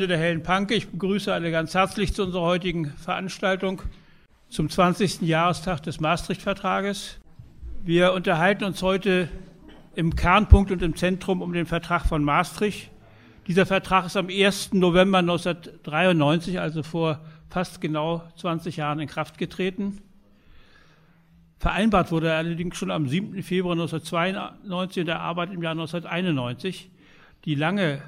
der Helen Panke. Ich begrüße alle ganz herzlich zu unserer heutigen Veranstaltung zum 20. Jahrestag des Maastricht-Vertrages. Wir unterhalten uns heute im Kernpunkt und im Zentrum um den Vertrag von Maastricht. Dieser Vertrag ist am 1. November 1993, also vor fast genau 20 Jahren, in Kraft getreten. Vereinbart wurde er allerdings schon am 7. Februar 1992 und der Arbeit im Jahr 1991. Die lange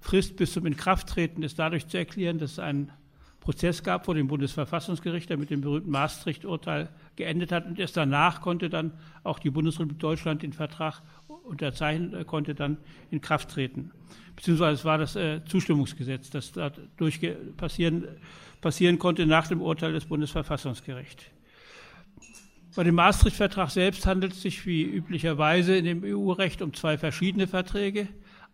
Frist bis zum Inkrafttreten ist dadurch zu erklären, dass es einen Prozess gab vor dem Bundesverfassungsgericht, der mit dem berühmten Maastricht-Urteil geendet hat. Und erst danach konnte dann auch die Bundesrepublik Deutschland den Vertrag unterzeichnen, äh, konnte dann in Kraft treten. Beziehungsweise es war das äh, Zustimmungsgesetz, das dadurch passieren, passieren konnte nach dem Urteil des Bundesverfassungsgerichts. Bei dem Maastricht-Vertrag selbst handelt es sich wie üblicherweise in dem EU-Recht um zwei verschiedene Verträge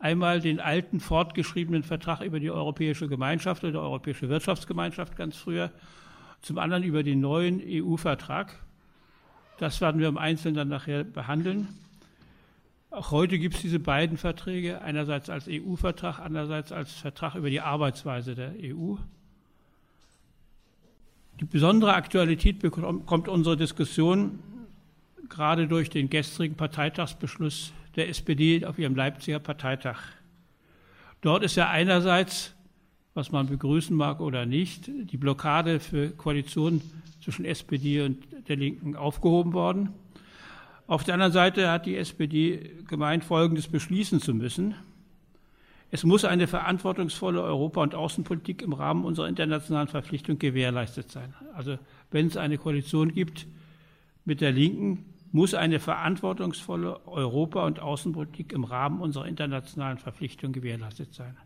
einmal den alten fortgeschriebenen Vertrag über die Europäische Gemeinschaft oder Europäische Wirtschaftsgemeinschaft ganz früher, zum anderen über den neuen EU-Vertrag. Das werden wir im Einzelnen dann nachher behandeln. Auch heute gibt es diese beiden Verträge, einerseits als EU-Vertrag, andererseits als Vertrag über die Arbeitsweise der EU. Die besondere Aktualität bekommt unsere Diskussion gerade durch den gestrigen Parteitagsbeschluss der SPD auf ihrem Leipziger Parteitag. Dort ist ja einerseits, was man begrüßen mag oder nicht, die Blockade für Koalitionen zwischen SPD und der Linken aufgehoben worden. Auf der anderen Seite hat die SPD gemeint, Folgendes beschließen zu müssen. Es muss eine verantwortungsvolle Europa- und Außenpolitik im Rahmen unserer internationalen Verpflichtung gewährleistet sein. Also wenn es eine Koalition gibt mit der Linken, muss eine verantwortungsvolle Europa- und Außenpolitik im Rahmen unserer internationalen Verpflichtungen gewährleistet sein.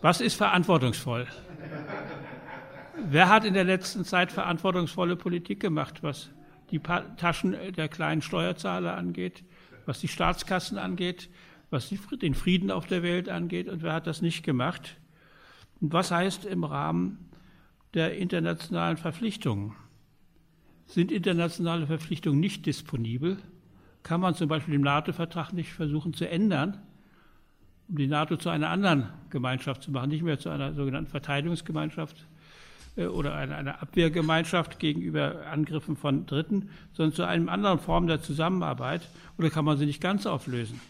Was ist verantwortungsvoll? Wer hat in der letzten Zeit verantwortungsvolle Politik gemacht, was die Taschen der kleinen Steuerzahler angeht, was die Staatskassen angeht, was den Frieden auf der Welt angeht und wer hat das nicht gemacht? Und was heißt im Rahmen der internationalen Verpflichtungen? Sind internationale Verpflichtungen nicht disponibel, kann man zum Beispiel den NATO-Vertrag nicht versuchen zu ändern, um die NATO zu einer anderen Gemeinschaft zu machen, nicht mehr zu einer sogenannten Verteidigungsgemeinschaft äh, oder einer, Abwehrgemeinschaft gegenüber Angriffen von Dritten, sondern zu einer anderen Form der Zusammenarbeit oder kann man sie nicht ganz auflösen?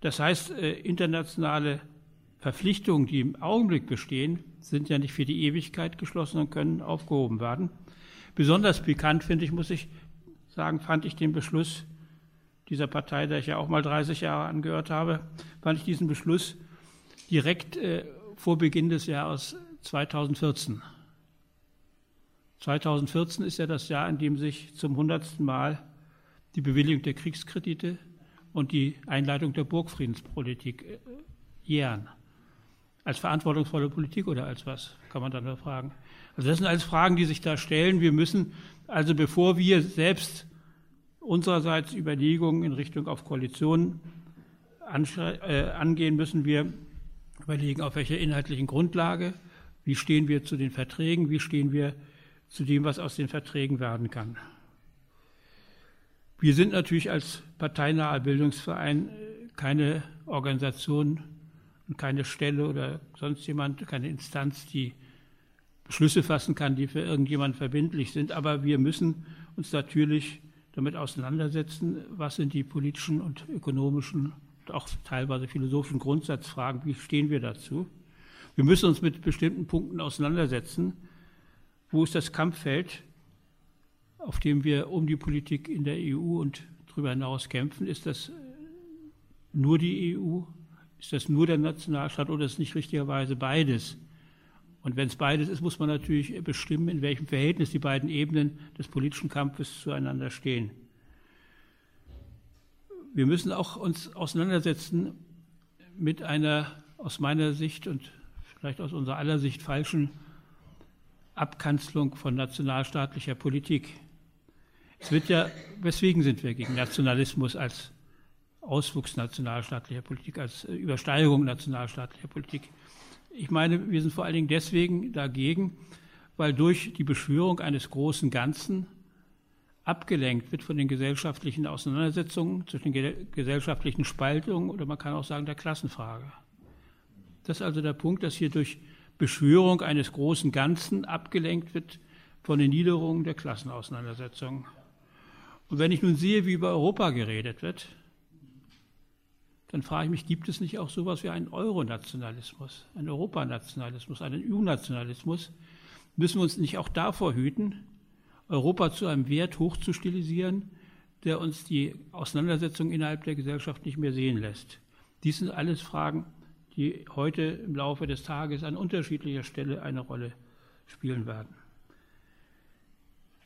Das heißt, äh, internationale Verpflichtungen, die im Augenblick bestehen, sind ja nicht für die Ewigkeit geschlossen und können aufgehoben werden. Besonders pikant, finde ich, muss ich sagen, fand ich den Beschluss dieser Partei, der ich ja auch mal 30 Jahre angehört habe, fand ich diesen Beschluss direkt äh, vor Beginn des Jahres 2014. 2014 ist ja das Jahr, in dem sich zum hundertsten Mal die Bewilligung der Kriegskredite und die Einleitung der Burgfriedenspolitik äh, jähren. Als verantwortungsvolle Politik oder als was, kann man dann nur fragen. Also das sind alles Fragen, die sich da stellen. Wir müssen also, bevor wir selbst unsererseits Überlegungen in Richtung auf Koalition äh, angehen, müssen wir überlegen, auf welcher inhaltlichen Grundlage, wie stehen wir zu den Verträgen, wie stehen wir zu dem, was aus den Verträgen werden kann. Wir sind natürlich als parteinaher Bildungsverein keine Organisation und keine Stelle oder sonst jemand, keine Instanz, die Beschlüsse fassen kann, die für irgendjemand verbindlich sind. Aber wir müssen uns natürlich damit auseinandersetzen, was sind die politischen und ökonomischen und auch teilweise philosophischen Grundsatzfragen, wie stehen wir dazu. Wir müssen uns mit bestimmten Punkten auseinandersetzen. Wo ist das Kampffeld, auf dem wir um die Politik in der EU und darüber hinaus kämpfen? Ist das nur die EU? Ist das nur der Nationalstaat oder ist es nicht richtigerweise beides? Und wenn es beides ist, muss man natürlich bestimmen, in welchem Verhältnis die beiden Ebenen des politischen Kampfes zueinander stehen. Wir müssen auch uns auseinandersetzen mit einer aus meiner Sicht und vielleicht aus unserer aller Sicht falschen Abkanzelung von nationalstaatlicher Politik. Es wird ja, weswegen sind wir gegen Nationalismus als Auswuchs nationalstaatlicher Politik, als Übersteigerung nationalstaatlicher Politik? Ich meine, wir sind vor allen Dingen deswegen dagegen, weil durch die Beschwörung eines großen Ganzen abgelenkt wird von den gesellschaftlichen Auseinandersetzungen, zwischen den gesellschaftlichen Spaltungen oder man kann auch sagen der Klassenfrage. Das ist also der Punkt, dass hier durch Beschwörung eines großen Ganzen abgelenkt wird von den Niederungen der Klassenauseinandersetzung. Und wenn ich nun sehe, wie über Europa geredet wird, dann frage ich mich, gibt es nicht auch sowas wie einen Euronationalismus, einen Europanationalismus, einen EU-Nationalismus? Müssen wir uns nicht auch davor hüten, Europa zu einem Wert hochzustilisieren, der uns die Auseinandersetzung innerhalb der Gesellschaft nicht mehr sehen lässt? Dies sind alles Fragen, die heute im Laufe des Tages an unterschiedlicher Stelle eine Rolle spielen werden.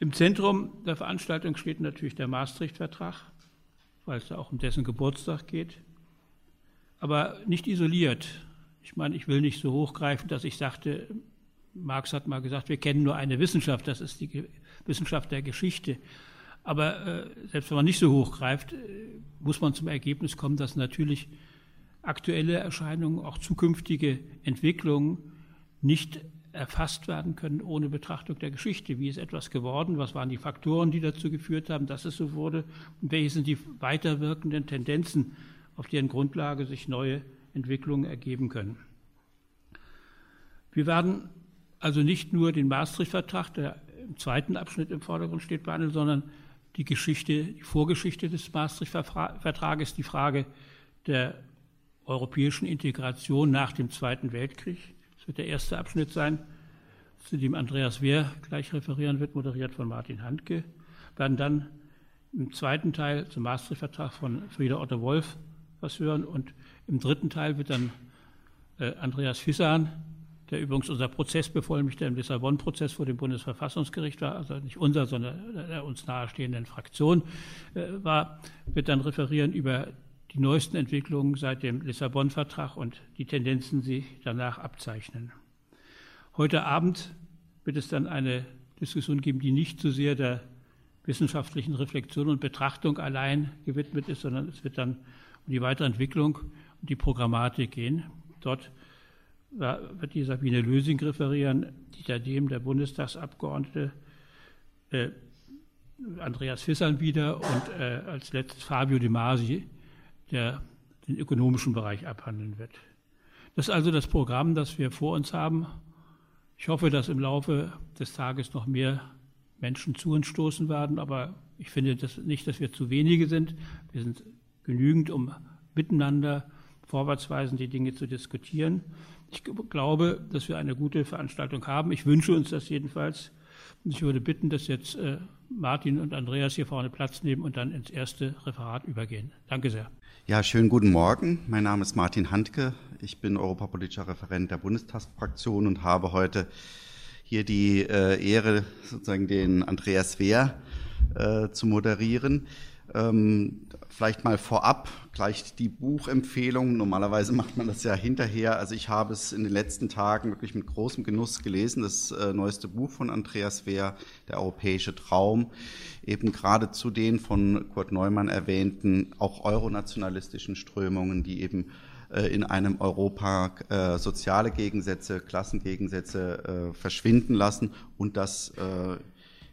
Im Zentrum der Veranstaltung steht natürlich der Maastricht-Vertrag, weil es da auch um dessen Geburtstag geht, aber nicht isoliert. Ich meine, ich will nicht so hochgreifen, dass ich sagte, Marx hat mal gesagt, wir kennen nur eine Wissenschaft, das ist die Wissenschaft der Geschichte. Aber äh, selbst wenn man nicht so hochgreift, äh, muss man zum Ergebnis kommen, dass natürlich aktuelle Erscheinungen, auch zukünftige Entwicklungen nicht erfasst werden können ohne Betrachtung der Geschichte. Wie ist etwas geworden? Was waren die Faktoren, die dazu geführt haben, dass es so wurde? Und welche sind die weiterwirkenden Tendenzen, auf deren Grundlage sich neue Entwicklungen ergeben können? Wir werden also nicht nur den Maastricht-Vertrag, der im zweiten Abschnitt im Vordergrund steht, behandeln, sondern die Geschichte, die Vorgeschichte des Maastricht-Vertrages, die Frage der europäischen Integration nach dem Zweiten Weltkrieg. Das wird der erste Abschnitt sein, zu dem Andreas Wehr gleich referieren wird, moderiert von Martin Handke. Wir werden dann im zweiten Teil zum Maastricht-Vertrag von Frieder Otto Wolf was hören und im dritten Teil wird dann äh, Andreas Fissan, der übrigens unser Prozessbevollmächtigter im Lissabon-Prozess vor dem Bundesverfassungsgericht war, also nicht unser, sondern der uns nahestehenden Fraktion äh, war, wird dann referieren über die neuesten Entwicklungen seit dem Lissabon-Vertrag und die Tendenzen, die danach abzeichnen. Heute Abend wird es dann eine Diskussion geben, die nicht so sehr der wissenschaftlichen Reflexion und Betrachtung allein gewidmet ist, sondern es wird dann um die weitere Entwicklung und die Programmatik gehen. Dort wird die Sabine Lösing referieren, Dieter Dehm, der Bundestagsabgeordnete, äh, Andreas Fissern wieder und äh, als letztes Fabio De Masi, der den ökonomischen Bereich abhandeln wird. Das ist also das Programm, das wir vor uns haben. Ich hoffe, dass im Laufe des Tages noch mehr Menschen zu uns stoßen werden, aber ich finde das nicht, dass wir zu wenige sind. Wir sind genügend, um miteinander vorwärtsweisend die Dinge zu diskutieren. Ich glaube, dass wir eine gute Veranstaltung haben. Ich wünsche uns das jedenfalls. Ich würde bitten, dass jetzt äh, Martin und Andreas hier vorne Platz nehmen und dann ins erste Referat übergehen. Danke sehr. Ja, schönen guten Morgen. Mein Name ist Martin Handke. Ich bin europapolitischer Referent der Bundestagsfraktion und habe heute hier die äh, Ehre, sozusagen den Andreas Wehr äh, zu moderieren. Ähm, vielleicht mal vorab gleich die Buchempfehlung. Normalerweise macht man das ja hinterher. Also ich habe es in den letzten Tagen wirklich mit großem Genuss gelesen. Das äh, neueste Buch von Andreas Wehr, Der europäische Traum, eben gerade zu den von Kurt Neumann erwähnten, auch euronationalistischen Strömungen, die eben äh, in einem Europa äh, soziale Gegensätze, Klassengegensätze äh, verschwinden lassen und das äh,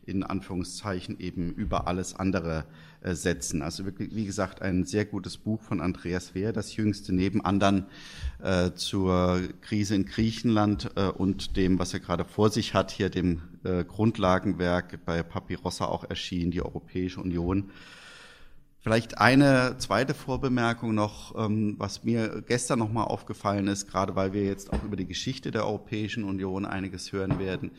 in Anführungszeichen eben über alles andere setzen. Also wirklich, wie gesagt, ein sehr gutes Buch von Andreas Wehr, das jüngste neben anderen äh, zur Krise in Griechenland äh, und dem, was er gerade vor sich hat, hier dem äh, Grundlagenwerk bei Papirossa auch erschienen, die Europäische Union. Vielleicht eine zweite Vorbemerkung noch, ähm, was mir gestern nochmal aufgefallen ist, gerade weil wir jetzt auch über die Geschichte der Europäischen Union einiges hören werden.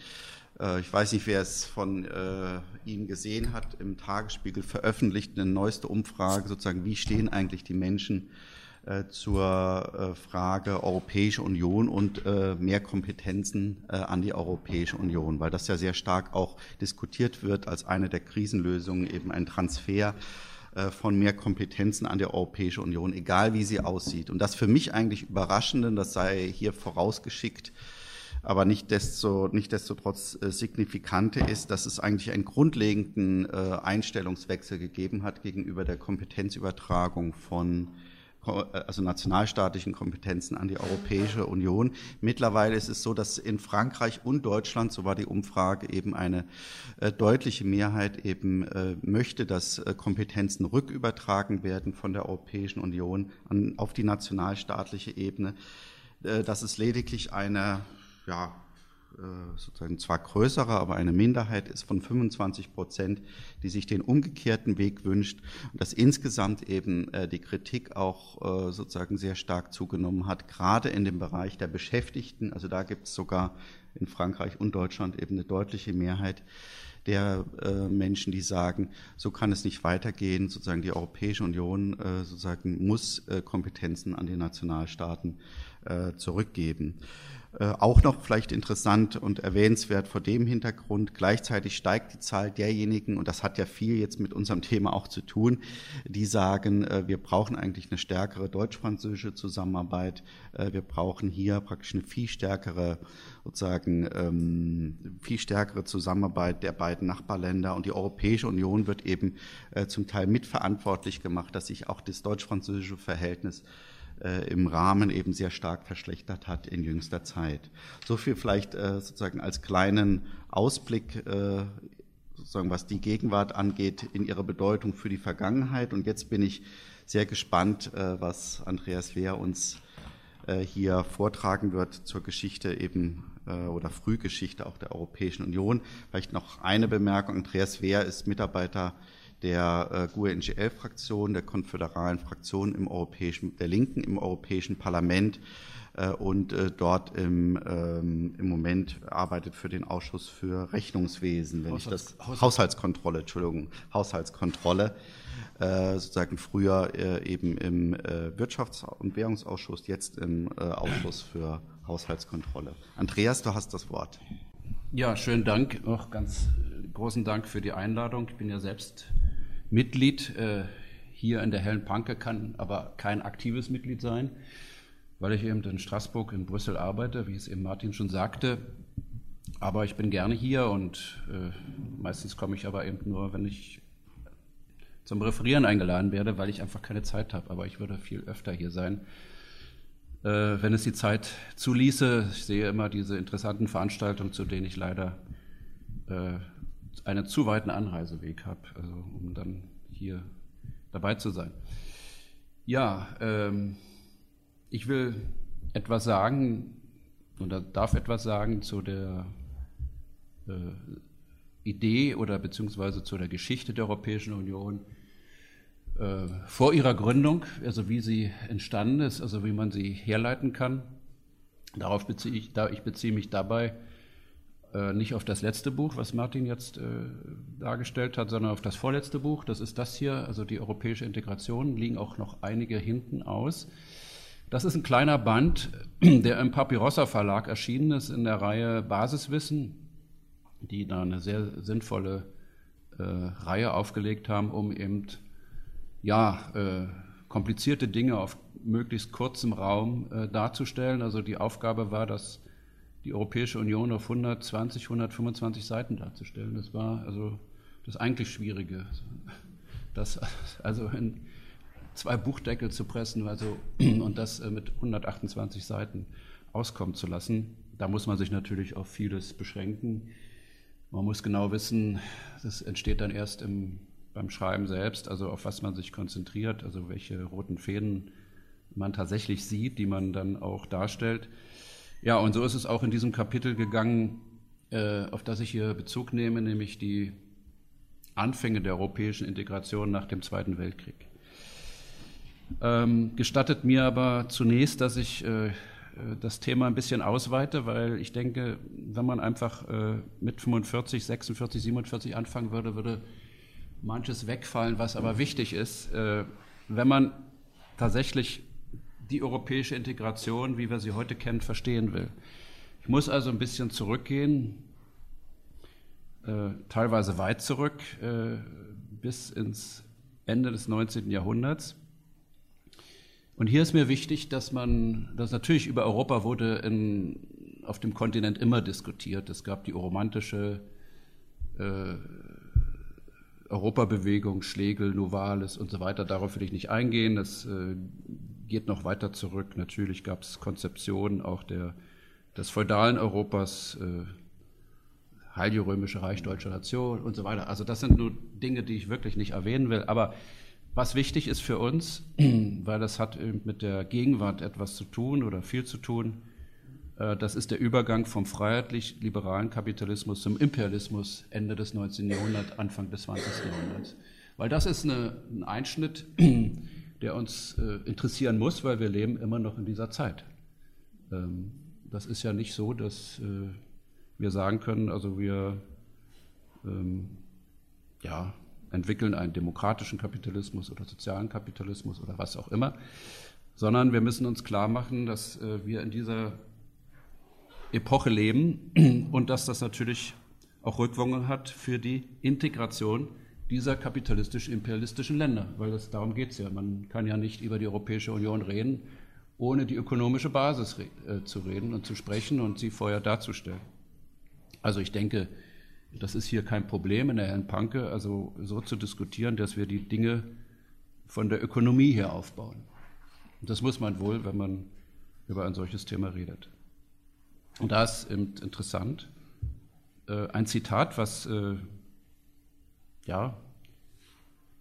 Äh, ich weiß nicht, wer es von äh, Ihnen gesehen hat, im Tagesspiegel veröffentlicht eine neueste Umfrage, sozusagen, wie stehen eigentlich die Menschen äh, zur äh, Frage Europäische Union und äh, mehr Kompetenzen äh, an die Europäische Union, weil das ja sehr stark auch diskutiert wird als eine der Krisenlösungen, eben ein Transfer von mehr Kompetenzen an die Europäische Union, egal wie sie aussieht. Und das für mich eigentlich Überraschende, das sei hier vorausgeschickt, aber nicht desto, nicht desto trotz äh, signifikante ist, dass es eigentlich einen grundlegenden äh, Einstellungswechsel gegeben hat gegenüber der Kompetenzübertragung von äh, also nationalstaatlichen Kompetenzen an die Europäische Union. Mittlerweile ist es so, dass in Frankreich und Deutschland, so war die Umfrage, eben eine äh, deutliche Mehrheit eben äh, möchte, dass äh, Kompetenzen rückübertragen werden von der Europäischen Union an, auf die nationalstaatliche Ebene. dass es lediglich eine ja, äh, sozusagen zwar größere, aber eine Minderheit ist von 25 Prozent, die sich den umgekehrten Weg wünscht und dass insgesamt eben äh, die Kritik auch äh, sozusagen sehr stark zugenommen hat, gerade in dem Bereich der Beschäftigten. Also da gibt es sogar in Frankreich und Deutschland eben eine deutliche Mehrheit der Menschen, die sagen, so kann es nicht weitergehen. Sozusagen die Europäische Union sozusagen muss Kompetenzen an die Nationalstaaten zurückgeben. Äh, auch noch vielleicht interessant und erwähnenswert vor dem Hintergrund, gleichzeitig steigt die Zahl derjenigen, und das hat ja viel jetzt mit unserem Thema auch zu tun, die sagen, äh, wir brauchen eigentlich eine stärkere deutsch-französische Zusammenarbeit, äh, wir brauchen hier praktisch eine viel stärkere, sozusagen, ähm, viel stärkere Zusammenarbeit der beiden Nachbarländer. Und die Europäische Union wird eben zum Teil mitverantwortlich gemacht, dass sich auch das deutsch-französische Verhältnis äh, im Rahmen eben sehr stark verschlechtert hat in jüngster Zeit. So viel vielleicht äh, sozusagen als kleinen Ausblick, äh, sozusagen was die Gegenwart angeht, in ihrer Bedeutung für die Vergangenheit. Und jetzt bin ich sehr gespannt, äh, was Andreas Wehr uns äh, hier vortragen wird zur Geschichte eben äh, oder Frühgeschichte auch der Europäischen Union. Vielleicht noch eine Bemerkung. Andreas Wehr ist Mitarbeiter der äh, GUE-NGL-Fraktion, der konföderalen Fraktion im europäischen, der Linken im Europäischen Parlament äh, und äh, dort im, ähm, im Moment arbeitet für den Ausschuss für Rechnungswesen, wenn Haushalts ich das Haushalts Haushaltskontrolle, Entschuldigung, Haushaltskontrolle, äh, sozusagen früher äh, eben im äh, Wirtschafts- und Währungsausschuss, jetzt im äh, Ausschuss für Haushaltskontrolle. Andreas, du hast das Wort. Ja, schönen Dank, auch ganz großen Dank für die Einladung. Ich bin ja selbst Mitglied äh, hier in der Hellen Panke, kann aber kein aktives Mitglied sein, weil ich eben in Straßburg, in Brüssel arbeite, wie es eben Martin schon sagte. Aber ich bin gerne hier und äh, meistens komme ich aber eben nur, wenn ich zum Referieren eingeladen werde, weil ich einfach keine Zeit habe. Aber ich würde viel öfter hier sein, äh, wenn es die Zeit zuließe. Ich sehe immer diese interessanten Veranstaltungen, zu denen ich leider äh, einen zu weiten Anreiseweg habe, also um dann hier dabei zu sein. Ja, ähm, ich will etwas sagen oder darf etwas sagen zu der äh, Idee oder beziehungsweise zu der Geschichte der Europäischen Union äh, vor ihrer Gründung, also wie sie entstanden ist, also wie man sie herleiten kann. Darauf beziehe ich, da, ich beziehe mich dabei nicht auf das letzte Buch, was Martin jetzt äh, dargestellt hat, sondern auf das vorletzte Buch. Das ist das hier, also die europäische Integration, liegen auch noch einige hinten aus. Das ist ein kleiner Band, der im Papyrossa Verlag erschienen ist in der Reihe Basiswissen, die da eine sehr sinnvolle äh, Reihe aufgelegt haben, um eben ja, äh, komplizierte Dinge auf möglichst kurzem Raum äh, darzustellen. Also die Aufgabe war, dass die Europäische Union auf 120, 125 Seiten darzustellen. Das war also das eigentlich Schwierige. Das also in zwei Buchdeckel zu pressen also, und das äh, mit 128 Seiten auskommen zu lassen. Da muss man sich natürlich auf vieles beschränken. Man muss genau wissen, das entsteht dann erst im, beim Schreiben selbst, also auf was man sich konzentriert, also welche roten Fäden man tatsächlich sieht, die man dann auch darstellt. Ja, und so ist es auch in diesem Kapitel gegangen, äh, auf das ich hier Bezug nehme, nämlich die Anfänge der europäischen Integration nach dem Zweiten Weltkrieg. Ähm, gestattet mir aber zunächst, dass ich äh, das Thema ein bisschen ausweite, weil ich denke, wenn man einfach äh, mit 45, 46, 47 anfangen würde, würde manches wegfallen, was aber wichtig ist. Äh, wenn man tatsächlich die europäische Integration, wie wir sie heute kennen, verstehen will. Ich muss also ein bisschen zurückgehen, äh, teilweise weit zurück, äh, bis ins Ende des 19. Jahrhunderts. Und hier ist mir wichtig, dass man, dass natürlich über Europa wurde in, auf dem Kontinent immer diskutiert. Es gab die romantische äh, Europabewegung, Schlegel, Novalis und so weiter. Darauf will ich nicht eingehen. Das äh, geht noch weiter zurück. Natürlich gab es Konzeptionen auch der, des feudalen Europas, äh, Heilige Reich, Deutsche Nation und so weiter. Also das sind nur Dinge, die ich wirklich nicht erwähnen will. Aber was wichtig ist für uns, weil das hat mit der Gegenwart etwas zu tun oder viel zu tun, äh, das ist der Übergang vom freiheitlich-liberalen Kapitalismus zum Imperialismus Ende des 19. Jahrhunderts, Anfang des 20. Jahrhunderts. Weil das ist eine, ein Einschnitt, der uns äh, interessieren muss, weil wir leben immer noch in dieser Zeit. Ähm, das ist ja nicht so, dass äh, wir sagen können, also wir ähm, ja, entwickeln einen demokratischen Kapitalismus oder sozialen Kapitalismus oder was auch immer, sondern wir müssen uns klar machen, dass äh, wir in dieser Epoche leben und dass das natürlich auch Rückwirkungen hat für die Integration dieser kapitalistisch-imperialistischen Länder, weil das, darum geht es ja. Man kann ja nicht über die Europäische Union reden, ohne die ökonomische Basis äh, zu reden und zu sprechen und sie vorher darzustellen. Also ich denke, das ist hier kein Problem in der Herrn Panke, also so zu diskutieren, dass wir die Dinge von der Ökonomie her aufbauen. Und das muss man wohl, wenn man über ein solches Thema redet. Und da ist interessant äh, ein Zitat, was äh, ja,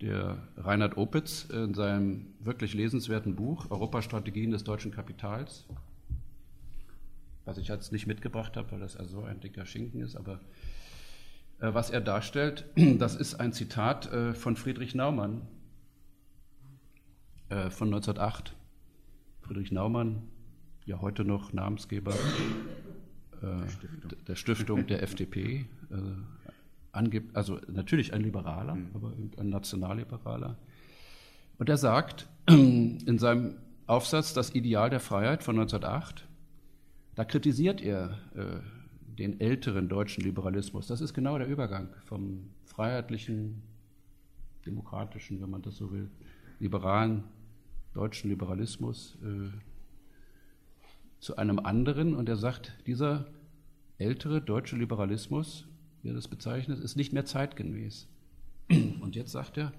der Reinhard Opitz in seinem wirklich lesenswerten Buch Europastrategien des deutschen Kapitals, was ich jetzt nicht mitgebracht habe, weil das also ein dicker Schinken ist, aber äh, was er darstellt, das ist ein Zitat äh, von Friedrich Naumann äh, von 1908. Friedrich Naumann, ja heute noch Namensgeber der Stiftung der, Stiftung der FDP, also natürlich ein Liberaler, mhm. aber ein Nationalliberaler. Und er sagt in seinem Aufsatz Das Ideal der Freiheit von 1908, da kritisiert er den älteren deutschen Liberalismus. Das ist genau der Übergang vom freiheitlichen, demokratischen, wenn man das so will, liberalen deutschen Liberalismus äh, zu einem anderen. Und er sagt, dieser ältere deutsche Liberalismus, wie er das bezeichnet, ist nicht mehr zeitgemäß. Und jetzt sagt er,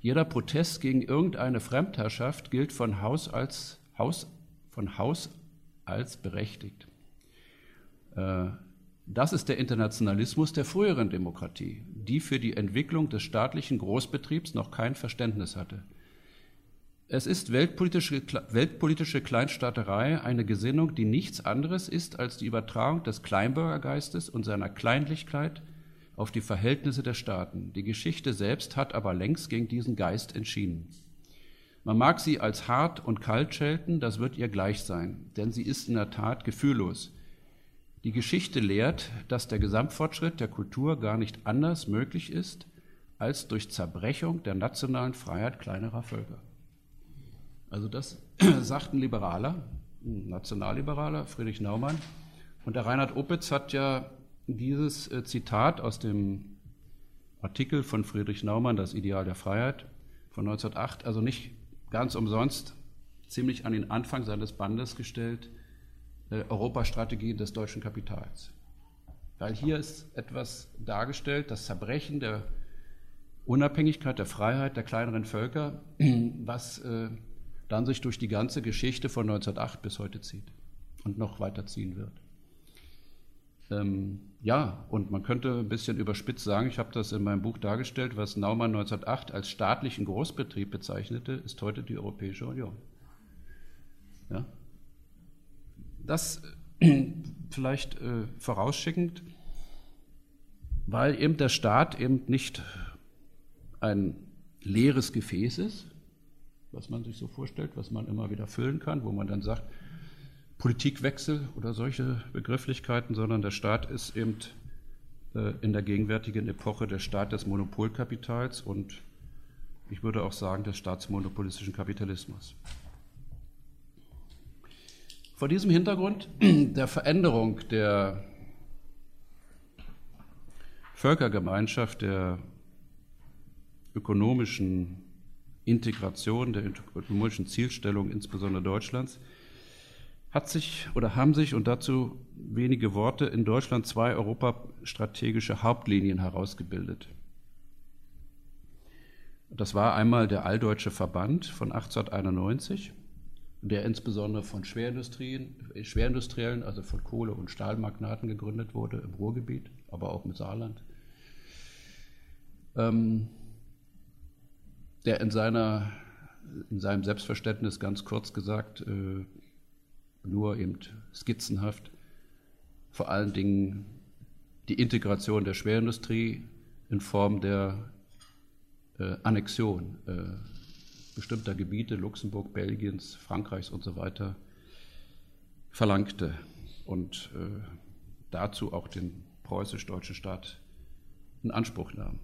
jeder Protest gegen irgendeine Fremdherrschaft gilt von Haus als, Haus, von Haus als berechtigt. Äh, das ist der Internationalismus der früheren Demokratie, die für die Entwicklung des staatlichen Großbetriebs noch kein Verständnis hatte. Es ist weltpolitische, weltpolitische Kleinstaaterei eine Gesinnung, die nichts anderes ist als die Übertragung des Kleinbürgergeistes und seiner Kleinlichkeit auf die Verhältnisse der Staaten. Die Geschichte selbst hat aber längst gegen diesen Geist entschieden. Man mag sie als hart und kalt schelten, das wird ihr gleich sein, denn sie ist in der Tat gefühllos. Die Geschichte lehrt, dass der Gesamtfortschritt der Kultur gar nicht anders möglich ist als durch Zerbrechung der nationalen Freiheit kleinerer Völker. Also das sagt ein Liberaler, ein Nationalliberaler, Friedrich Naumann. Und der Reinhard Opitz hat ja dieses äh, Zitat aus dem Artikel von Friedrich Naumann, Das Ideal der Freiheit von 1908, also nicht ganz umsonst ziemlich an den Anfang seines Bandes gestellt, äh, Europastrategie des deutschen Kapitals. Weil hier ist etwas dargestellt, das Zerbrechen der Unabhängigkeit, der Freiheit der kleineren Völker, was äh, dann sich durch die ganze Geschichte von 1908 bis heute zieht und noch weiter ziehen wird. Ähm, ja, und man könnte ein bisschen überspitzt sagen, ich habe das in meinem Buch dargestellt, was Naumann 1908 als staatlichen Großbetrieb bezeichnete, ist heute die Europäische Union. Ja? Das äh, vielleicht äh, vorausschickend, weil eben der Staat eben nicht ein leeres Gefäß ist, was man sich so vorstellt, was man immer wieder füllen kann, wo man dann sagt, Politikwechsel oder solche Begrifflichkeiten, sondern der Staat ist eben äh, in der gegenwärtigen Epoche der Staat des Monopolkapitals und ich würde auch sagen des staatsmonopolistischen Kapitalismus. Vor diesem Hintergrund der Veränderung der Völkergemeinschaft, der ökonomischen Integration, der ökonomischen Zielstellung, insbesondere Deutschlands, hat sich oder haben sich und dazu wenige Worte in Deutschland zwei europastrategische Hauptlinien herausgebildet. Das war einmal der Alldeutsche Verband von 1891 der insbesondere von Schwerindustrien, Schwerindustriellen, also von Kohle- und Stahlmagnaten gegründet wurde im Ruhrgebiet, aber auch im Saarland. Ähm, der in, seiner, in seinem Selbstverständnis ganz kurz gesagt äh, nur eben skizzenhaft vor allen Dingen die Integration der Schwerindustrie in Form der äh, Annexion äh, bestimmter Gebiete Luxemburg, Belgiens, Frankreichs und so weiter verlangte und äh, dazu auch den preußisch-deutschen Staat in Anspruch nahm.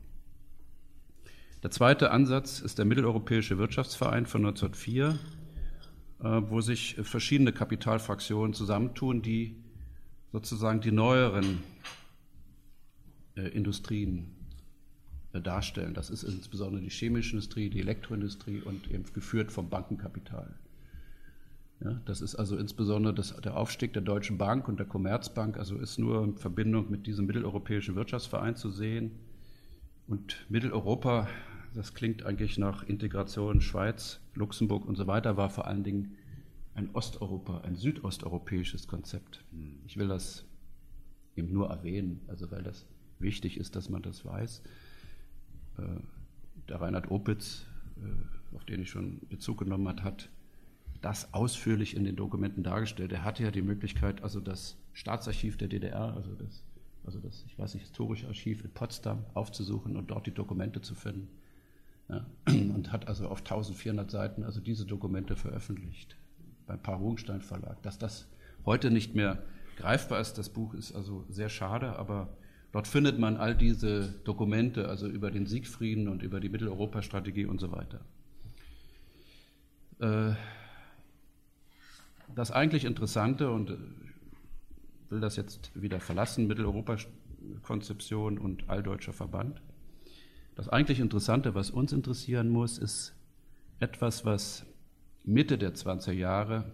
Der zweite Ansatz ist der Mitteleuropäische Wirtschaftsverein von 1904, äh, wo sich verschiedene Kapitalfraktionen zusammentun, die sozusagen die neueren äh, Industrien äh, darstellen. Das ist insbesondere die chemische Industrie, die Elektroindustrie und eben geführt vom Bankenkapital. Ja, das ist also insbesondere das, der Aufstieg der Deutschen Bank und der Commerzbank, also ist nur in Verbindung mit diesem mitteleuropäischen Wirtschaftsverein zu sehen. Und Mitteleuropa, das klingt eigentlich nach Integration Schweiz, Luxemburg und so weiter, war vor allen Dingen ein Osteuropa, ein südosteuropäisches Konzept. Ich will das eben nur erwähnen, also weil das wichtig ist, dass man das weiß. Äh, der Reinhard Opitz, äh, auf den ich schon Bezug genommen habe, hat das ausführlich in den Dokumenten dargestellt. Er hatte ja die Möglichkeit, also das Staatsarchiv der DDR, also das, also das ich weiß nicht, historische Archiv in Potsdam aufzusuchen und dort die Dokumente zu finden. Ja, und hat also auf 1400 Seiten also diese Dokumente veröffentlicht beim Paar Verlag. Dass das heute nicht mehr greifbar ist, das Buch ist also sehr schade, aber dort findet man all diese Dokumente, also über den Siegfrieden und über die Mitteleuropa-Strategie und so weiter. Äh, das eigentlich Interessante, und ich will das jetzt wieder verlassen, Mitteleuropa-Konzeption und Alldeutscher Verband. Das eigentlich Interessante, was uns interessieren muss, ist etwas, was Mitte der 20er Jahre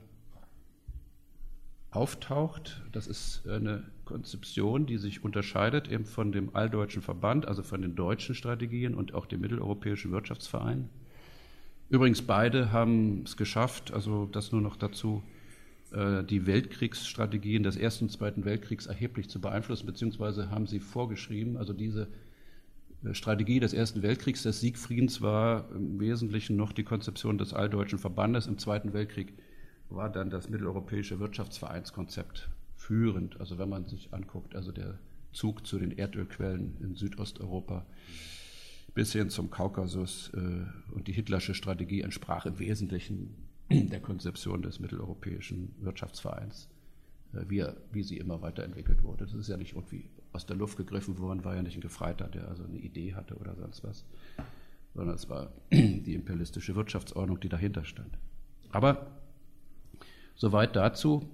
auftaucht. Das ist eine Konzeption, die sich unterscheidet eben von dem Alldeutschen Verband, also von den deutschen Strategien und auch dem Mitteleuropäischen Wirtschaftsverein. Übrigens, beide haben es geschafft, also das nur noch dazu, äh, die Weltkriegsstrategien des Ersten und Zweiten Weltkriegs erheblich zu beeinflussen, beziehungsweise haben sie vorgeschrieben, also diese Strategie des Ersten Weltkriegs, des Siegfriedens, war im Wesentlichen noch die Konzeption des Alldeutschen Verbandes. Im Zweiten Weltkrieg war dann das mitteleuropäische Wirtschaftsvereinskonzept führend. Also wenn man sich anguckt, also der Zug zu den Erdölquellen in Südosteuropa bis hin zum Kaukasus äh, und die Hitlersche Strategie entsprach im Wesentlichen der Konzeption des mitteleuropäischen Wirtschaftsvereins, äh, wie, wie sie immer weiterentwickelt wurde. Das ist ja nicht irgendwie aus der Luft gegriffen worden, war ja nicht ein Gefreiter, der also eine Idee hatte oder sonst was, sondern es war die imperialistische Wirtschaftsordnung, die dahinter stand. Aber soweit dazu.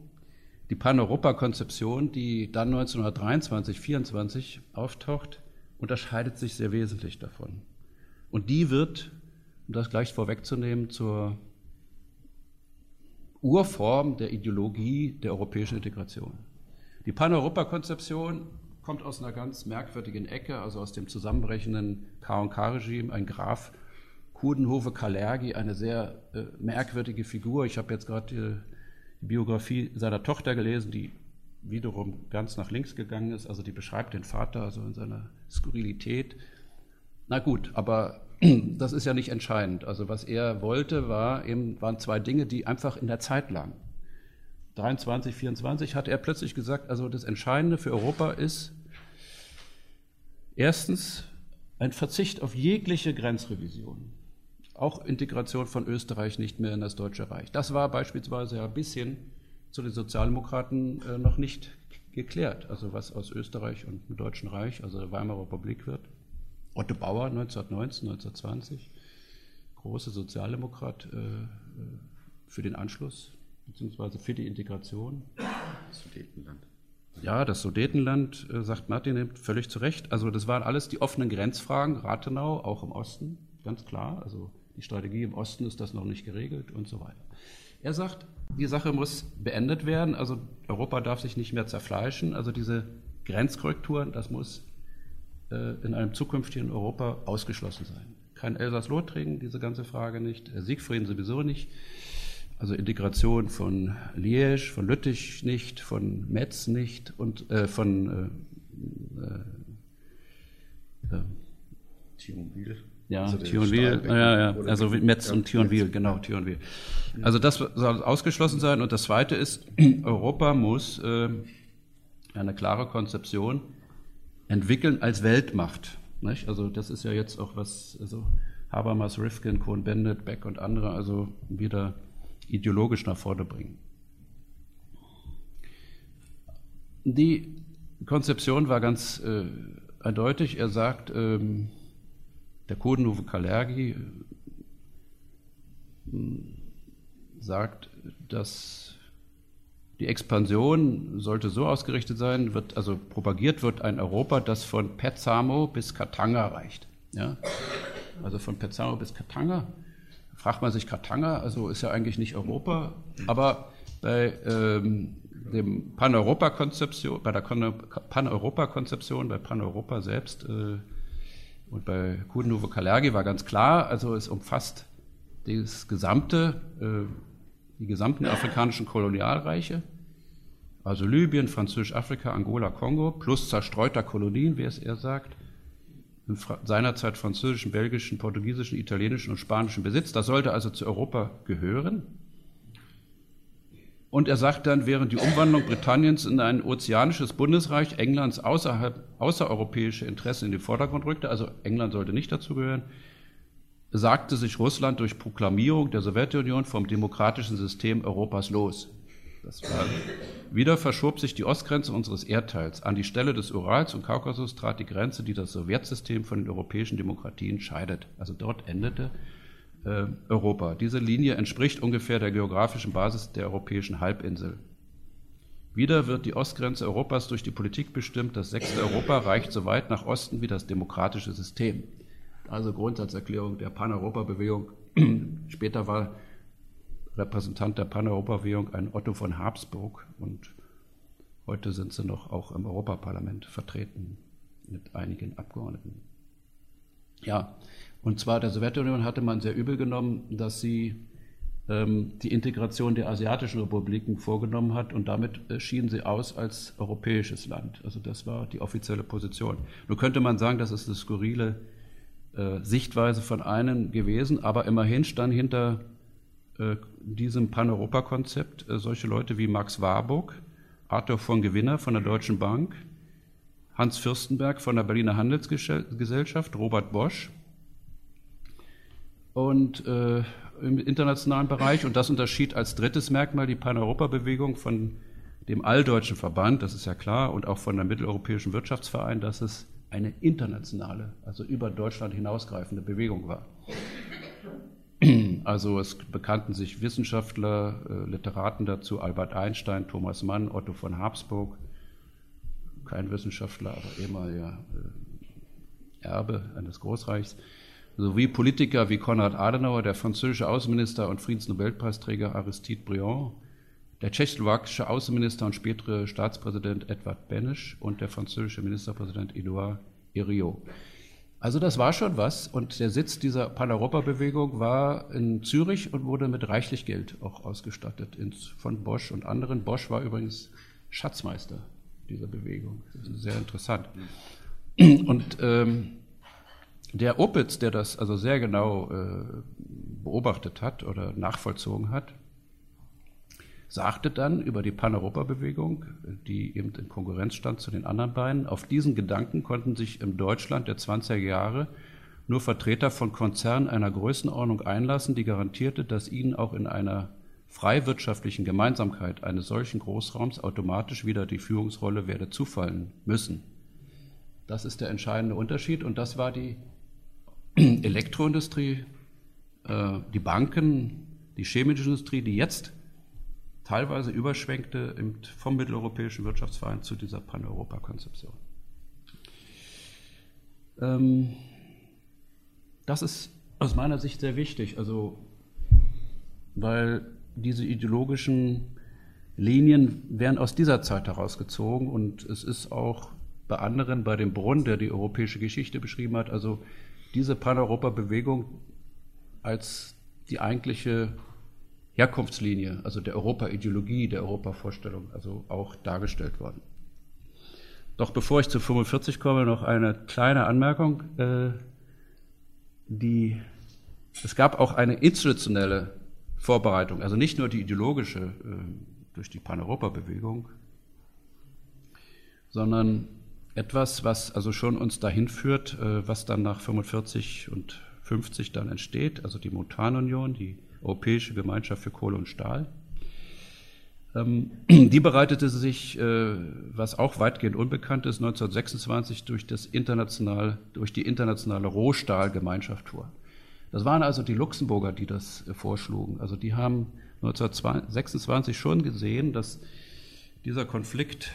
Die Pan-Europa-Konzeption, die dann 1923, 24 auftaucht, unterscheidet sich sehr wesentlich davon. Und die wird, um das gleich vorwegzunehmen, zur Urform der Ideologie der europäischen Integration. Die Pan-Europa-Konzeption kommt aus einer ganz merkwürdigen Ecke, also aus dem zusammenbrechenden K&K-Regime, ein Graf Kurdenhofe Kalergi, eine sehr äh, merkwürdige Figur. Ich habe jetzt gerade die Biografie seiner Tochter gelesen, die wiederum ganz nach links gegangen ist. Also die beschreibt den Vater also in seiner Skurrilität. Na gut, aber das ist ja nicht entscheidend. Also was er wollte, war eben, waren zwei Dinge, die einfach in der Zeit lagen. 23, 24 hat er plötzlich gesagt, also das Entscheidende für Europa ist erstens ein Verzicht auf jegliche Grenzrevision. Auch Integration von Österreich nicht mehr in das Deutsche Reich. Das war beispielsweise ja bis hin zu den Sozialdemokraten äh, noch nicht geklärt. Also was aus Österreich und dem Deutschen Reich, also der Weimarer Republik wird. Otto Bauer 1919, 1920, großer Sozialdemokrat äh, äh, für den Anschluss beziehungsweise für die Integration. Das Sudetenland. Ja, das Sudetenland, äh, sagt Martin völlig zu Recht. Also das waren alles die offenen Grenzfragen, Rathenau, auch im Osten, ganz klar. Also die Strategie im Osten ist das noch nicht geregelt und so weiter. Er sagt, die Sache muss beendet werden, also Europa darf sich nicht mehr zerfleischen, also diese Grenzkorrekturen, das muss äh, in einem zukünftigen Europa ausgeschlossen sein. Kein Elsass-Lothringen, diese ganze Frage nicht, Siegfrieden sowieso nicht. Also Integration von Liège, von Lüttich nicht, von Metz nicht und äh, von äh, äh, äh Thionville, Ja, also Thionville, ja, ja, also Metz und Thionville, genau, Thionville. Also das soll ausgeschlossen sein. Und das Zweite ist, Europa muss äh, eine klare Konzeption entwickeln als Weltmacht. Nicht? Also das ist ja jetzt auch was, also Habermas, Rifkin, Cohn-Bendit, Beck und andere also wieder ideologisch nach vorne bringen. Die Konzeption war ganz äh, eindeutig. Er sagt, ähm, der Codenuve Kalergi äh, sagt, dass die Expansion sollte so ausgerichtet sein, wird, also propagiert wird ein Europa, das von Petsamo bis Katanga reicht. Ja? Also von Petsamo bis Katanga. Fragt man sich Katanga, also ist ja eigentlich nicht Europa, aber bei ähm, dem Pan-Europa-Konzeption, bei der Pan-Europa-Konzeption, bei Pan-Europa selbst äh, und bei Kudenuvo Kalergi war ganz klar, also es umfasst das gesamte, äh, die gesamten afrikanischen Kolonialreiche, also Libyen, Französisch-Afrika, Angola, Kongo, plus zerstreuter Kolonien, wie es er sagt, seinerzeit französischen, belgischen, portugiesischen, italienischen und spanischen Besitz. Das sollte also zu Europa gehören. Und er sagt dann, während die Umwandlung Britanniens in ein ozeanisches Bundesreich Englands außerhalb, außereuropäische Interessen in den Vordergrund rückte, also England sollte nicht dazugehören, sagte sich Russland durch Proklamierung der Sowjetunion vom demokratischen System Europas los. Das war, wieder verschob sich die Ostgrenze unseres Erdteils. An die Stelle des Urals und Kaukasus trat die Grenze, die das Sowjetsystem von den europäischen Demokratien scheidet. Also dort endete äh, Europa. Diese Linie entspricht ungefähr der geografischen Basis der europäischen Halbinsel. Wieder wird die Ostgrenze Europas durch die Politik bestimmt. Das sechste Europa reicht so weit nach Osten wie das demokratische System. Also Grundsatzerklärung der Pan-Europa-Bewegung. Später war Repräsentant der Pan-Europa-Bewegung ein Otto von Habsburg und heute sind sie noch auch im Europaparlament vertreten mit einigen Abgeordneten. Ja, und zwar der Sowjetunion hatte man sehr übel genommen, dass sie ähm, die Integration der asiatischen Republiken vorgenommen hat und damit äh, schieden sie aus als europäisches Land. Also das war die offizielle Position. Nur könnte man sagen, das ist eine skurrile äh, Sichtweise von einem gewesen, aber immerhin stand hinter diesem Pan-Europa-Konzept äh, solche Leute wie Max Warburg, Arthur von Gewinner von der Deutschen Bank, Hans Fürstenberg von der Berliner Handelsgesellschaft, Robert Bosch, und äh, im internationalen Bereich. Und das unterschied als drittes Merkmal die Pan-Europa-Bewegung von dem Alldeutschen Verband, das ist ja klar, und auch von der Mitteleuropäischen Wirtschaftsverein, dass es eine internationale, also über Deutschland hinausgreifende Bewegung war. Also es bekannten sich Wissenschaftler, äh, Literaten dazu, Albert Einstein, Thomas Mann, Otto von Habsburg, kein Wissenschaftler, aber ehemaliger äh, Erbe eines Großreichs sowie Politiker wie Konrad Adenauer, der französische Außenminister und Friedensnobelpreisträger Aristide Briand, der tschechoslowakische Außenminister und spätere Staatspräsident Edvard Beneš und der französische Ministerpräsident Edouard Herriot. Also das war schon was und der Sitz dieser Pan-Europa-Bewegung war in Zürich und wurde mit reichlich Geld auch ausgestattet von Bosch und anderen. Bosch war übrigens Schatzmeister dieser Bewegung. Das ist sehr interessant. Und ähm, der Opitz, der das also sehr genau äh, beobachtet hat oder nachvollzogen hat, sagte dann über die Pan-Europa-Bewegung, die eben in Konkurrenz stand zu den anderen beiden, auf diesen Gedanken konnten sich im Deutschland der 20er Jahre nur Vertreter von Konzernen einer Größenordnung einlassen, die garantierte, dass ihnen auch in einer freiwirtschaftlichen Gemeinsamkeit eines solchen Großraums automatisch wieder die Führungsrolle werde zufallen müssen. Das ist der entscheidende Unterschied und das war die Elektroindustrie, äh, die Banken, die chemische Industrie, die jetzt teilweise überschwenkte vom Mitteleuropäischen Wirtschaftsverein zu dieser Pan-Europa-Konzeption. Ähm, das ist aus meiner Sicht sehr wichtig, also weil diese ideologischen Linien werden aus dieser Zeit herausgezogen und es ist auch bei anderen, bei dem Brunn, der die europäische Geschichte beschrieben hat, also diese Pan-Europa-Bewegung als die eigentliche Herkunftslinie, also der Europa-Ideologie, der Europa-Vorstellung, also auch dargestellt worden. Doch bevor ich zu 45 komme, noch eine kleine Anmerkung. Äh, die, es gab auch eine institutionelle Vorbereitung, also nicht nur die ideologische äh, durch die Pan-Europa-Bewegung, sondern etwas, was also schon uns dahin führt, äh, was dann nach 45 und 50 dann entsteht, also die Montanunion, die Europäische Gemeinschaft für Kohle und Stahl. Ähm, die bereitete sich, äh, was auch weitgehend unbekannt ist, 1926 durch, das international, durch die internationale Rohstahlgemeinschaft vor. Das waren also die Luxemburger, die das äh, vorschlugen. Also die haben 1926 schon gesehen, dass dieser Konflikt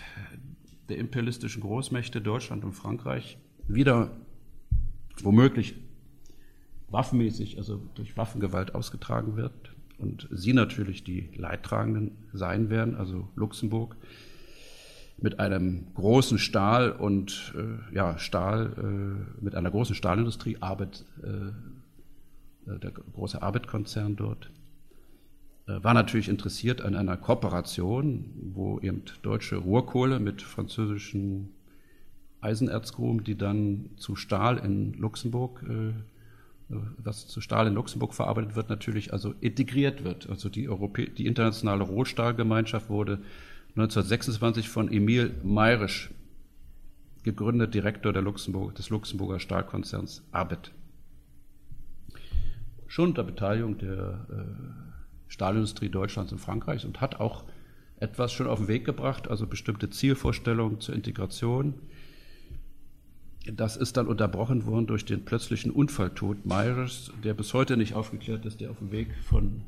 der imperialistischen Großmächte Deutschland und Frankreich wieder womöglich waffenmäßig, also durch Waffengewalt ausgetragen wird und sie natürlich die Leidtragenden sein werden, also Luxemburg mit einem großen Stahl und äh, ja Stahl äh, mit einer großen Stahlindustrie, Arbeit, äh, äh der große Arbeitkonzern dort äh, war natürlich interessiert an einer Kooperation, wo eben deutsche Rohrkohle mit französischen Eisenerzgruben, die dann zu Stahl in Luxemburg, äh, was zu Stahl in Luxemburg verarbeitet wird, natürlich also integriert wird. Also die, Europä die internationale Rohstahlgemeinschaft wurde 1926 von Emil Mayrisch gegründet, Direktor Luxemburg, des Luxemburger Stahlkonzerns Arbet. Schon unter Beteiligung der äh, Stahlindustrie Deutschlands und Frankreichs und hat auch etwas schon auf den Weg gebracht, also bestimmte Zielvorstellungen zur Integration. Das ist dann unterbrochen worden durch den plötzlichen Unfalltod Meyers, der bis heute nicht aufgeklärt ist, der auf dem Weg von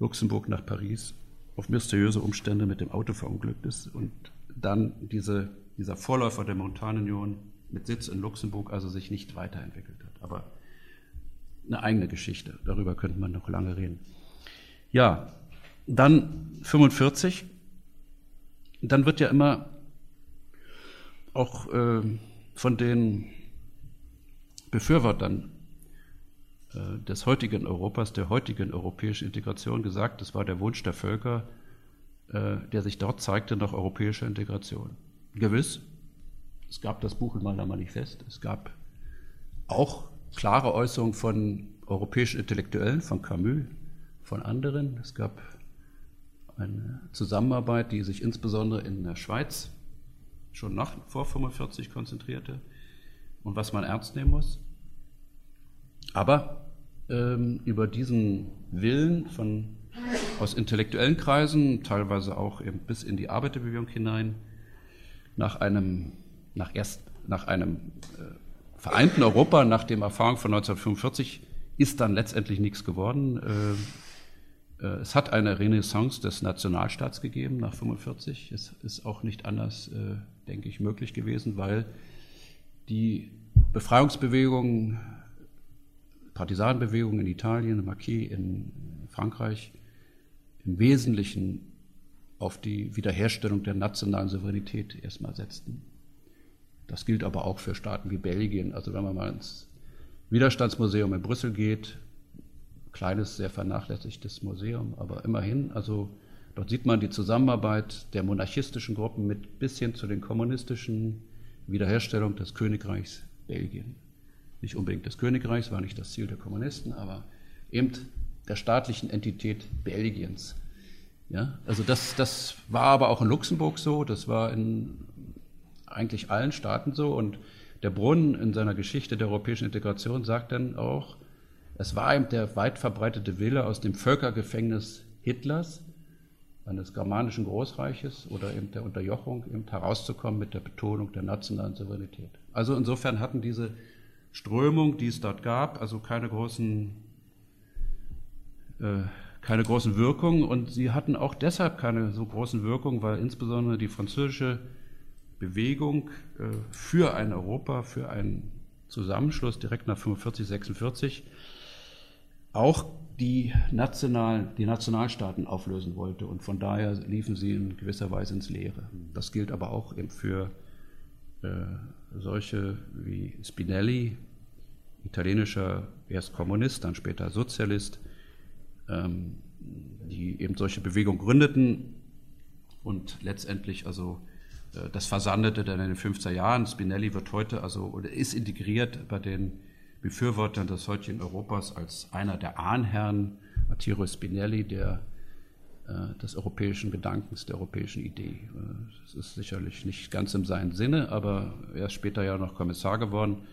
Luxemburg nach Paris auf mysteriöse Umstände mit dem Auto verunglückt ist und dann diese, dieser Vorläufer der Montanunion mit Sitz in Luxemburg also sich nicht weiterentwickelt hat. Aber eine eigene Geschichte, darüber könnte man noch lange reden. Ja, dann 45. Dann wird ja immer auch äh, von den Befürwortern äh, des heutigen Europas, der heutigen europäischen Integration gesagt, das war der Wunsch der Völker, äh, der sich dort zeigte nach europäischer Integration. Gewiss, es gab das Buchenwalder Manifest, es gab auch klare Äußerungen von europäischen Intellektuellen, von Camus, von anderen. Es gab eine Zusammenarbeit, die sich insbesondere in der Schweiz schon nach vor 45 konzentrierte und was man ernst nehmen muss. Aber ähm, über diesen Willen von aus intellektuellen Kreisen, teilweise auch eben bis in die Arbeiterbewegung hinein, nach einem, nach erst, nach einem äh, vereinten Europa, nach dem Erfahrung von 1945, ist dann letztendlich nichts geworden. Äh, äh, es hat eine Renaissance des Nationalstaats gegeben nach 1945. Es ist auch nicht anders, äh, denke ich, möglich gewesen, weil die Befreiungsbewegungen, Partisanenbewegungen in Italien, Marquis in Frankreich im Wesentlichen auf die Wiederherstellung der nationalen Souveränität erstmal setzten. Das gilt aber auch für Staaten wie Belgien. Also wenn man mal ins Widerstandsmuseum in Brüssel geht, kleines, sehr vernachlässigtes Museum, aber immerhin, also dort sieht man die Zusammenarbeit der monarchistischen Gruppen mit bis hin zu den kommunistischen Wiederherstellung des Königreichs Belgien. Nicht unbedingt des Königreichs, war nicht das Ziel der Kommunisten, aber eben der staatlichen Entität Belgiens. Ja, also das, das war aber auch in Luxemburg so, das war in eigentlich allen Staaten so und der Brunnen in seiner Geschichte der europäischen Integration sagt dann auch, es war eben der weit verbreitete Wille aus dem Völkergefängnis Hitlers, eines germanischen Großreiches oder eben der Unterjochung eben herauszukommen mit der Betonung der nationalen Souveränität. Also insofern hatten diese Strömung, die es dort gab, also keine großen, äh, keine großen Wirkungen und sie hatten auch deshalb keine so großen Wirkungen, weil insbesondere die französische Bewegung äh, für ein Europa, für einen Zusammenschluss direkt nach 45, 46 auch die, nationalen, die Nationalstaaten auflösen wollte. Und von daher liefen sie in gewisser Weise ins Leere. Das gilt aber auch eben für äh, solche wie Spinelli, italienischer erst Kommunist, dann später Sozialist, ähm, die eben solche Bewegungen gründeten und letztendlich also äh, das versandete dann in den 50er Jahren. Spinelli wird heute also oder ist integriert bei den Befürwortern des heutigen Europas als einer der Ahnherren, Attiro Spinelli, der äh, des europäischen Gedankens, der europäischen Idee. Äh, das ist sicherlich nicht ganz in seinem Sinne, aber er ist später ja noch Kommissar geworden.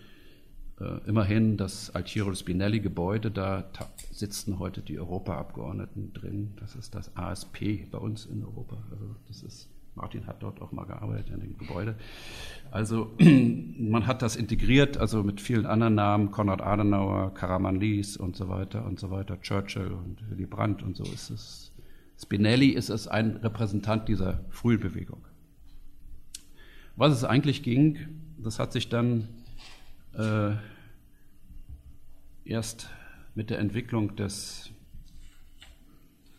Äh, immerhin das Altiero Spinelli-Gebäude, da sitzen heute die Europaabgeordneten drin. Das ist das ASP bei uns in Europa. Also das ist Martin hat dort auch mal gearbeitet in dem Gebäude. Also man hat das integriert, also mit vielen anderen Namen, Konrad Adenauer, Karaman Lies und so weiter und so weiter, Churchill und Willy Brandt und so ist es. Spinelli ist es ein Repräsentant dieser frühen Bewegung. Was es eigentlich ging, das hat sich dann äh, erst mit der Entwicklung des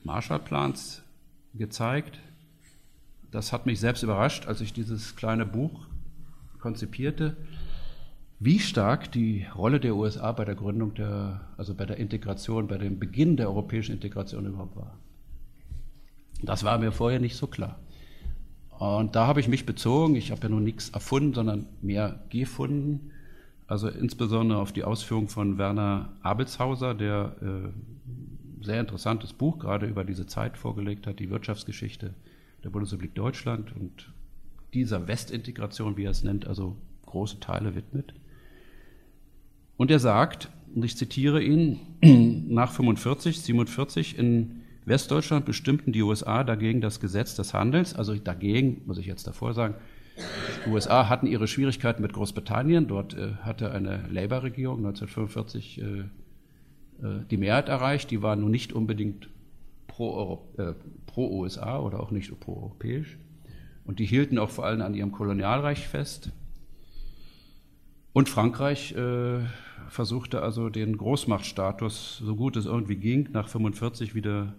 Marshallplans gezeigt. Das hat mich selbst überrascht, als ich dieses kleine Buch konzipierte, wie stark die Rolle der USA bei der Gründung der, also bei der Integration, bei dem Beginn der europäischen Integration überhaupt war. Das war mir vorher nicht so klar. Und da habe ich mich bezogen, ich habe ja nun nichts erfunden, sondern mehr gefunden, also insbesondere auf die Ausführung von Werner Abelshauser, der äh, sehr interessantes Buch gerade über diese Zeit vorgelegt hat, die Wirtschaftsgeschichte der Bundesrepublik Deutschland und dieser Westintegration, wie er es nennt, also große Teile widmet. Und er sagt, und ich zitiere ihn, nach 45, 47 in Westdeutschland bestimmten die USA dagegen das Gesetz des Handels, also dagegen, muss ich jetzt davor sagen, die USA hatten ihre Schwierigkeiten mit Großbritannien, dort äh, hatte eine Labour-Regierung 1945 äh, äh, die Mehrheit erreicht, die war nun nicht unbedingt pro-USA pro oder auch nicht pro-europäisch. Und die hielten auch vor allem an ihrem Kolonialreich fest. Und Frankreich äh, versuchte also den Großmachtstatus, so gut es irgendwie ging, nach 1945 wieder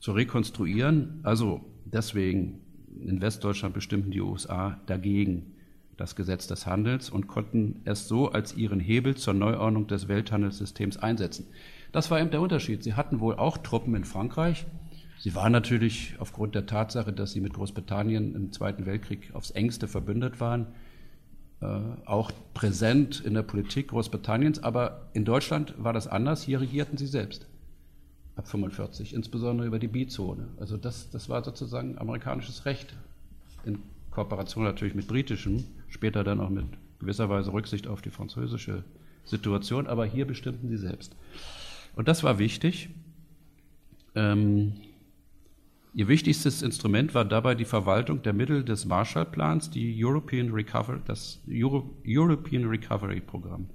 zu rekonstruieren. Also deswegen in Westdeutschland bestimmten die USA dagegen das Gesetz des Handels und konnten es so als ihren Hebel zur Neuordnung des Welthandelssystems einsetzen. Das war eben der Unterschied. Sie hatten wohl auch Truppen in Frankreich. Sie waren natürlich aufgrund der Tatsache, dass sie mit Großbritannien im Zweiten Weltkrieg aufs engste verbündet waren, äh, auch präsent in der Politik Großbritanniens. Aber in Deutschland war das anders. Hier regierten sie selbst ab 45, insbesondere über die B-Zone. Also das, das war sozusagen amerikanisches Recht in Kooperation natürlich mit britischem, später dann auch mit gewisser Weise Rücksicht auf die französische Situation, aber hier bestimmten sie selbst. Und das war wichtig. Ähm, ihr wichtigstes Instrument war dabei die Verwaltung der Mittel des Marshallplans, die European Recovery, das Euro, European Recovery Programm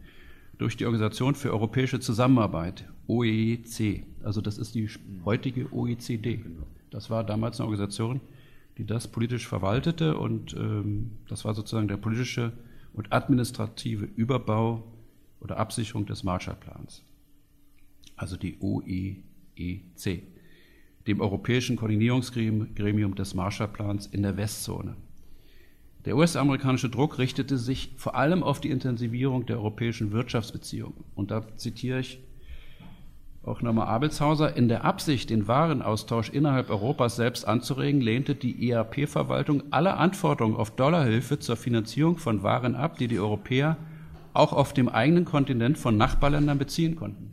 durch die Organisation für europäische Zusammenarbeit, OEC. Also das ist die heutige OECD. Das war damals eine Organisation, die das politisch verwaltete und ähm, das war sozusagen der politische und administrative Überbau oder Absicherung des Marshallplans. Also die OEEC, dem Europäischen Koordinierungsgremium des Marshallplans in der Westzone. Der US-amerikanische Druck richtete sich vor allem auf die Intensivierung der europäischen Wirtschaftsbeziehungen. Und da zitiere ich auch nochmal Abelshauser. In der Absicht, den Warenaustausch innerhalb Europas selbst anzuregen, lehnte die EAP-Verwaltung alle Anforderungen auf Dollarhilfe zur Finanzierung von Waren ab, die die Europäer auch auf dem eigenen Kontinent von Nachbarländern beziehen konnten.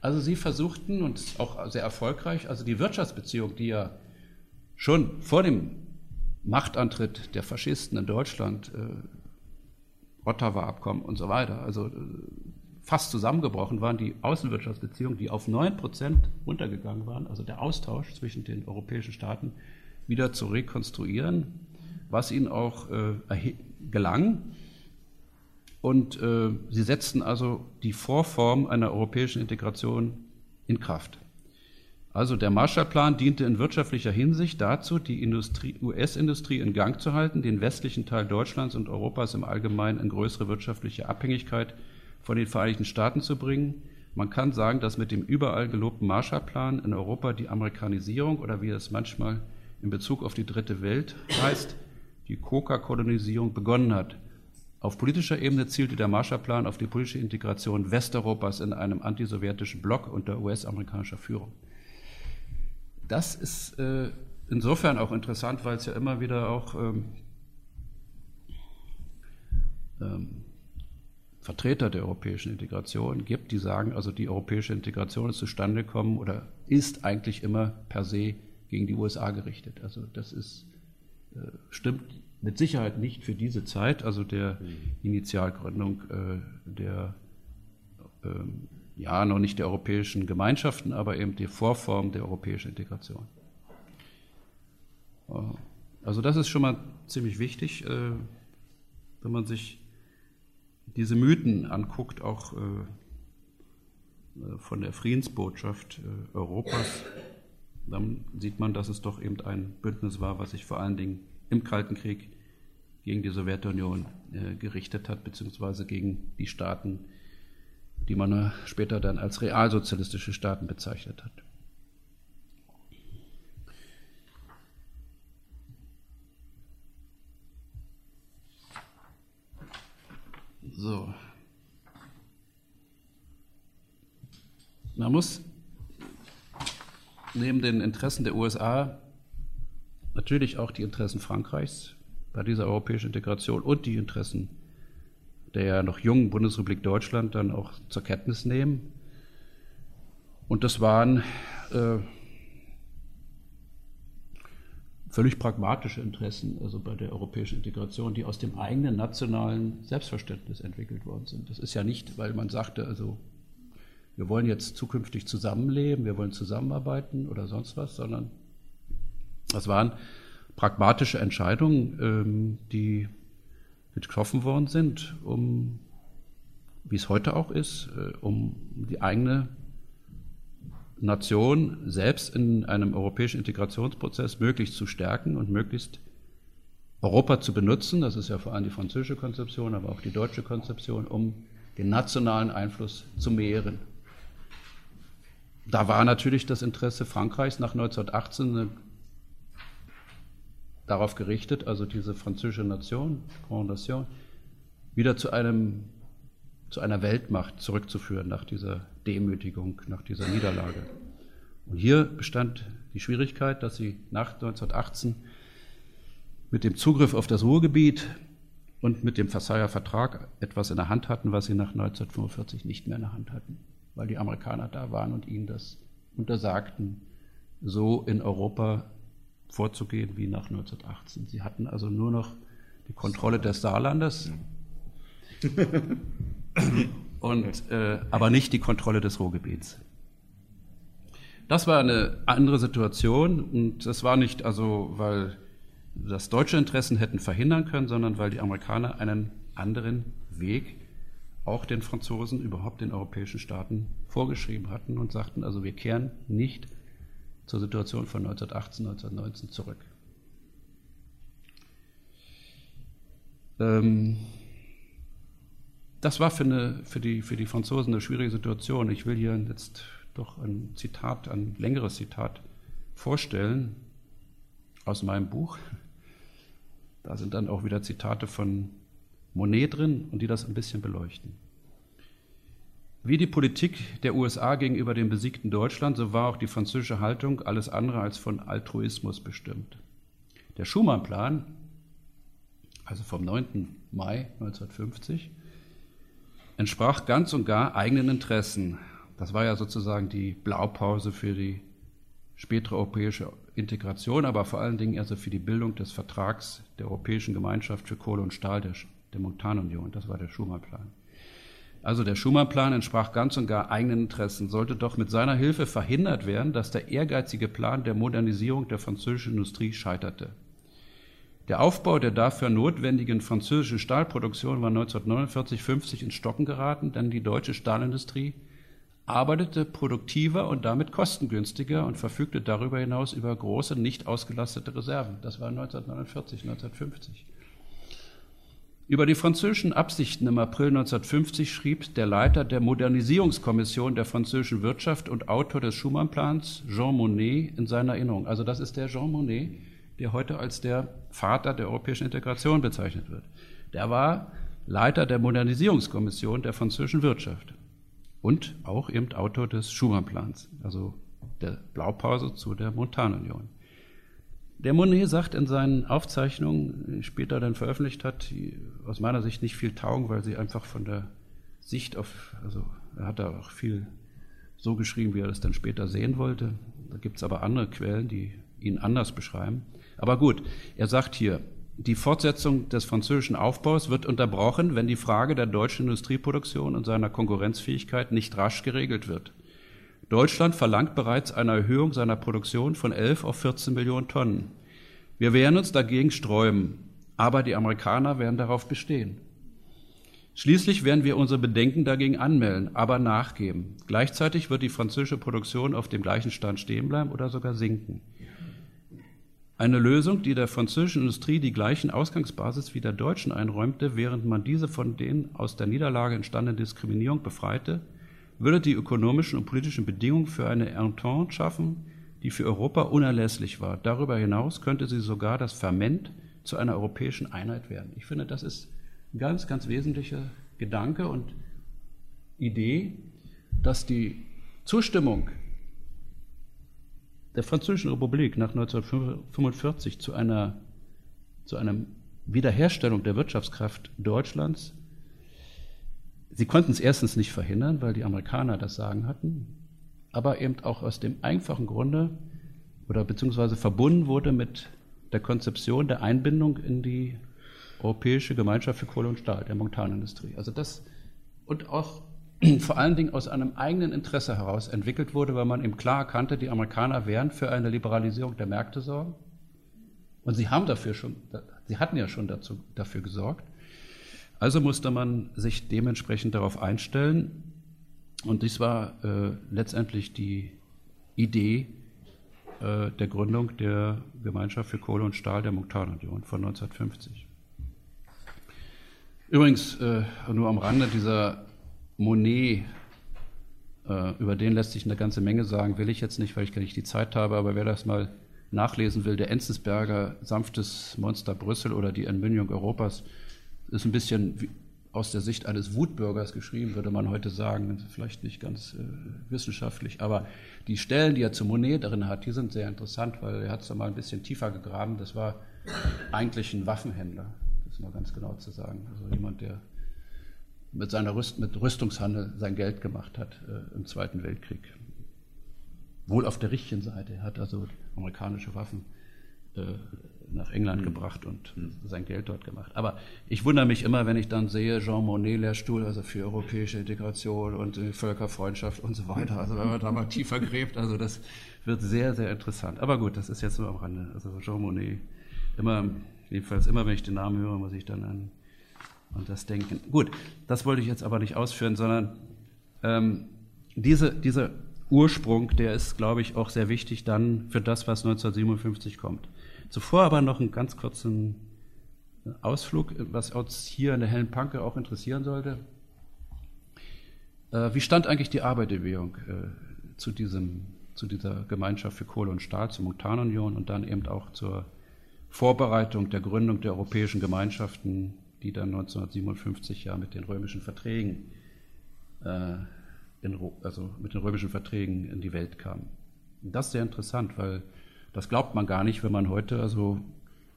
Also sie versuchten, und auch sehr erfolgreich, also die Wirtschaftsbeziehung, die ja schon vor dem Machtantritt der Faschisten in Deutschland, äh, Ottawa-Abkommen und so weiter, also äh, fast zusammengebrochen waren, die Außenwirtschaftsbeziehungen, die auf 9 Prozent runtergegangen waren, also der Austausch zwischen den europäischen Staaten wieder zu rekonstruieren, was ihnen auch äh, gelang. Und äh, sie setzten also die Vorform einer europäischen Integration in Kraft. Also der Marshallplan diente in wirtschaftlicher Hinsicht dazu, die US-Industrie in Gang zu halten, den westlichen Teil Deutschlands und Europas im Allgemeinen in größere wirtschaftliche Abhängigkeit von den Vereinigten Staaten zu bringen. Man kann sagen, dass mit dem überall gelobten Marshallplan in Europa die Amerikanisierung oder wie es manchmal in Bezug auf die dritte Welt heißt, die Coca-Kolonisierung begonnen hat. Auf politischer Ebene zielte der Marshallplan auf die politische Integration Westeuropas in einem antisowjetischen Block unter US-amerikanischer Führung. Das ist äh, insofern auch interessant, weil es ja immer wieder auch ähm, ähm, Vertreter der europäischen Integration gibt, die sagen, also die europäische Integration ist zustande gekommen oder ist eigentlich immer per se gegen die USA gerichtet. Also das ist, äh, stimmt mit Sicherheit nicht für diese Zeit, also der Initialgründung äh, der, ähm, ja, noch nicht der europäischen Gemeinschaften, aber eben die Vorform der europäischen Integration. Äh, also das ist schon mal ziemlich wichtig, äh, wenn man sich diese Mythen anguckt, auch äh, von der Friedensbotschaft Europas, dann sieht man, dass es doch eben ein Bündnis war, was sich vor allen Dingen im Kalten Krieg gegen die Sowjetunion gerichtet hat, beziehungsweise gegen die Staaten, die man später dann als realsozialistische Staaten bezeichnet hat. So. Man muss neben den Interessen der USA natürlich auch die Interessen Frankreichs bei dieser europäischen Integration und die Interessen der noch jungen Bundesrepublik Deutschland dann auch zur Kenntnis nehmen. Und das waren äh, völlig pragmatische Interessen, also bei der europäischen Integration, die aus dem eigenen nationalen Selbstverständnis entwickelt worden sind. Das ist ja nicht, weil man sagte, also wir wollen jetzt zukünftig zusammenleben, wir wollen zusammenarbeiten oder sonst was, sondern das waren pragmatische Entscheidungen, ähm, die getroffen worden sind, um, wie es heute auch ist, äh, um die eigene Nation selbst in einem europäischen Integrationsprozess möglichst zu stärken und möglichst Europa zu benutzen, das ist ja vor allem die französische Konzeption, aber auch die deutsche Konzeption, um den nationalen Einfluss zu mehren. Da war natürlich das Interesse Frankreichs nach 1918 darauf gerichtet, also diese französische Nation, Grand Nation, wieder zu einem zu einer Weltmacht zurückzuführen nach dieser Demütigung, nach dieser Niederlage. Und hier bestand die Schwierigkeit, dass sie nach 1918 mit dem Zugriff auf das Ruhrgebiet und mit dem Versailler Vertrag etwas in der Hand hatten, was sie nach 1945 nicht mehr in der Hand hatten, weil die Amerikaner da waren und ihnen das untersagten, so in Europa vorzugehen wie nach 1918. Sie hatten also nur noch die Kontrolle des Saarlandes und, äh, aber nicht die Kontrolle des Ruhrgebiets. Das war eine andere Situation und das war nicht also, weil das deutsche Interessen hätten verhindern können, sondern weil die Amerikaner einen anderen Weg auch den Franzosen, überhaupt den europäischen Staaten vorgeschrieben hatten und sagten, also wir kehren nicht zur Situation von 1918, 1919 zurück. Ähm, das war für, eine, für, die, für die Franzosen eine schwierige Situation. Ich will hier jetzt doch ein Zitat, ein längeres Zitat vorstellen aus meinem Buch. Da sind dann auch wieder Zitate von Monet drin und die das ein bisschen beleuchten. Wie die Politik der USA gegenüber dem besiegten Deutschland, so war auch die französische Haltung alles andere als von Altruismus bestimmt. Der Schumann-Plan, also vom 9. Mai 1950, entsprach ganz und gar eigenen Interessen. Das war ja sozusagen die Blaupause für die spätere europäische Integration, aber vor allen Dingen also für die Bildung des Vertrags der Europäischen Gemeinschaft für Kohle und Stahl, der, der Montanunion. Das war der Schumann-Plan. Also der Schumann-Plan entsprach ganz und gar eigenen Interessen, sollte doch mit seiner Hilfe verhindert werden, dass der ehrgeizige Plan der Modernisierung der französischen Industrie scheiterte. Der Aufbau der dafür notwendigen französischen Stahlproduktion war 1949-50 ins Stocken geraten, denn die deutsche Stahlindustrie arbeitete produktiver und damit kostengünstiger und verfügte darüber hinaus über große, nicht ausgelastete Reserven. Das war 1949, 1950. Über die französischen Absichten im April 1950 schrieb der Leiter der Modernisierungskommission der französischen Wirtschaft und Autor des Schumann-Plans, Jean Monnet, in seiner Erinnerung. Also das ist der Jean Monnet, der heute als der Vater der europäischen Integration bezeichnet wird. Der war Leiter der Modernisierungskommission der französischen Wirtschaft und auch eben Autor des Schumann-Plans, also der Blaupause zu der Montanunion. Der Monet sagt in seinen Aufzeichnungen, die später dann veröffentlicht hat, die aus meiner Sicht nicht viel taugen, weil sie einfach von der Sicht auf, also er hat da auch viel so geschrieben, wie er das dann später sehen wollte. Da gibt es aber andere Quellen, die ihn anders beschreiben. Aber gut, er sagt hier, die Fortsetzung des französischen Aufbaus wird unterbrochen, wenn die Frage der deutschen Industrieproduktion und seiner Konkurrenzfähigkeit nicht rasch geregelt wird. Deutschland verlangt bereits eine Erhöhung seiner Produktion von 11 auf 14 Millionen Tonnen. Wir werden uns dagegen sträuben, aber die Amerikaner werden darauf bestehen. Schließlich werden wir unsere Bedenken dagegen anmelden, aber nachgeben. Gleichzeitig wird die französische Produktion auf dem gleichen Stand stehen bleiben oder sogar sinken. Eine Lösung, die der französischen Industrie die gleichen Ausgangsbasis wie der deutschen einräumte, während man diese von den aus der Niederlage entstandenen Diskriminierung befreite, würde die ökonomischen und politischen Bedingungen für eine Entente schaffen, die für Europa unerlässlich war. Darüber hinaus könnte sie sogar das Ferment zu einer europäischen Einheit werden. Ich finde, das ist ein ganz, ganz wesentlicher Gedanke und Idee, dass die Zustimmung der Französischen Republik nach 1945 zu einer, zu einer Wiederherstellung der Wirtschaftskraft Deutschlands, sie konnten es erstens nicht verhindern, weil die Amerikaner das Sagen hatten, aber eben auch aus dem einfachen Grunde oder beziehungsweise verbunden wurde mit der Konzeption der Einbindung in die Europäische Gemeinschaft für Kohle und Stahl, der Montanindustrie. Also das und auch vor allen Dingen aus einem eigenen Interesse heraus entwickelt wurde, weil man eben klar erkannte, die Amerikaner werden für eine Liberalisierung der Märkte sorgen. Und sie haben dafür schon, sie hatten ja schon dazu, dafür gesorgt. Also musste man sich dementsprechend darauf einstellen. Und dies war äh, letztendlich die Idee äh, der Gründung der Gemeinschaft für Kohle und Stahl der Montanunion von 1950. Übrigens, äh, nur am Rande dieser Monet, äh, über den lässt sich eine ganze Menge sagen, will ich jetzt nicht, weil ich gar nicht die Zeit habe, aber wer das mal nachlesen will, der Enzensberger Sanftes Monster Brüssel oder die Entmündigung Europas, ist ein bisschen aus der Sicht eines Wutbürgers geschrieben, würde man heute sagen, vielleicht nicht ganz äh, wissenschaftlich, aber die Stellen, die er zu Monet drin hat, die sind sehr interessant, weil er hat es da mal ein bisschen tiefer gegraben. Das war eigentlich ein Waffenhändler, das mal ganz genau zu sagen. Also jemand, der mit seiner Rüst, mit Rüstungshandel sein Geld gemacht hat äh, im Zweiten Weltkrieg. Wohl auf der richtigen Seite. Er hat also amerikanische Waffen äh, nach England mhm. gebracht und mhm. sein Geld dort gemacht. Aber ich wundere mich immer, wenn ich dann sehe, Jean Monnet Lehrstuhl, also für europäische Integration und äh, Völkerfreundschaft und so weiter. Also wenn man da mal tiefer gräbt, also das wird sehr, sehr interessant. Aber gut, das ist jetzt nur am Rande. Also Jean Monnet, immer, jedenfalls immer, wenn ich den Namen höre, muss ich dann an und das Denken. Gut, das wollte ich jetzt aber nicht ausführen, sondern ähm, diese, dieser Ursprung, der ist, glaube ich, auch sehr wichtig dann für das, was 1957 kommt. Zuvor aber noch einen ganz kurzen Ausflug, was uns hier in der Hellen Panke auch interessieren sollte. Äh, wie stand eigentlich die Arbeiterbewegung äh, zu, diesem, zu dieser Gemeinschaft für Kohle und Stahl, zur Montanunion und dann eben auch zur Vorbereitung der Gründung der europäischen Gemeinschaften die dann 1957 ja mit den römischen Verträgen, äh, in, also mit den römischen Verträgen in die Welt kam. das ist sehr interessant, weil das glaubt man gar nicht, wenn man heute, also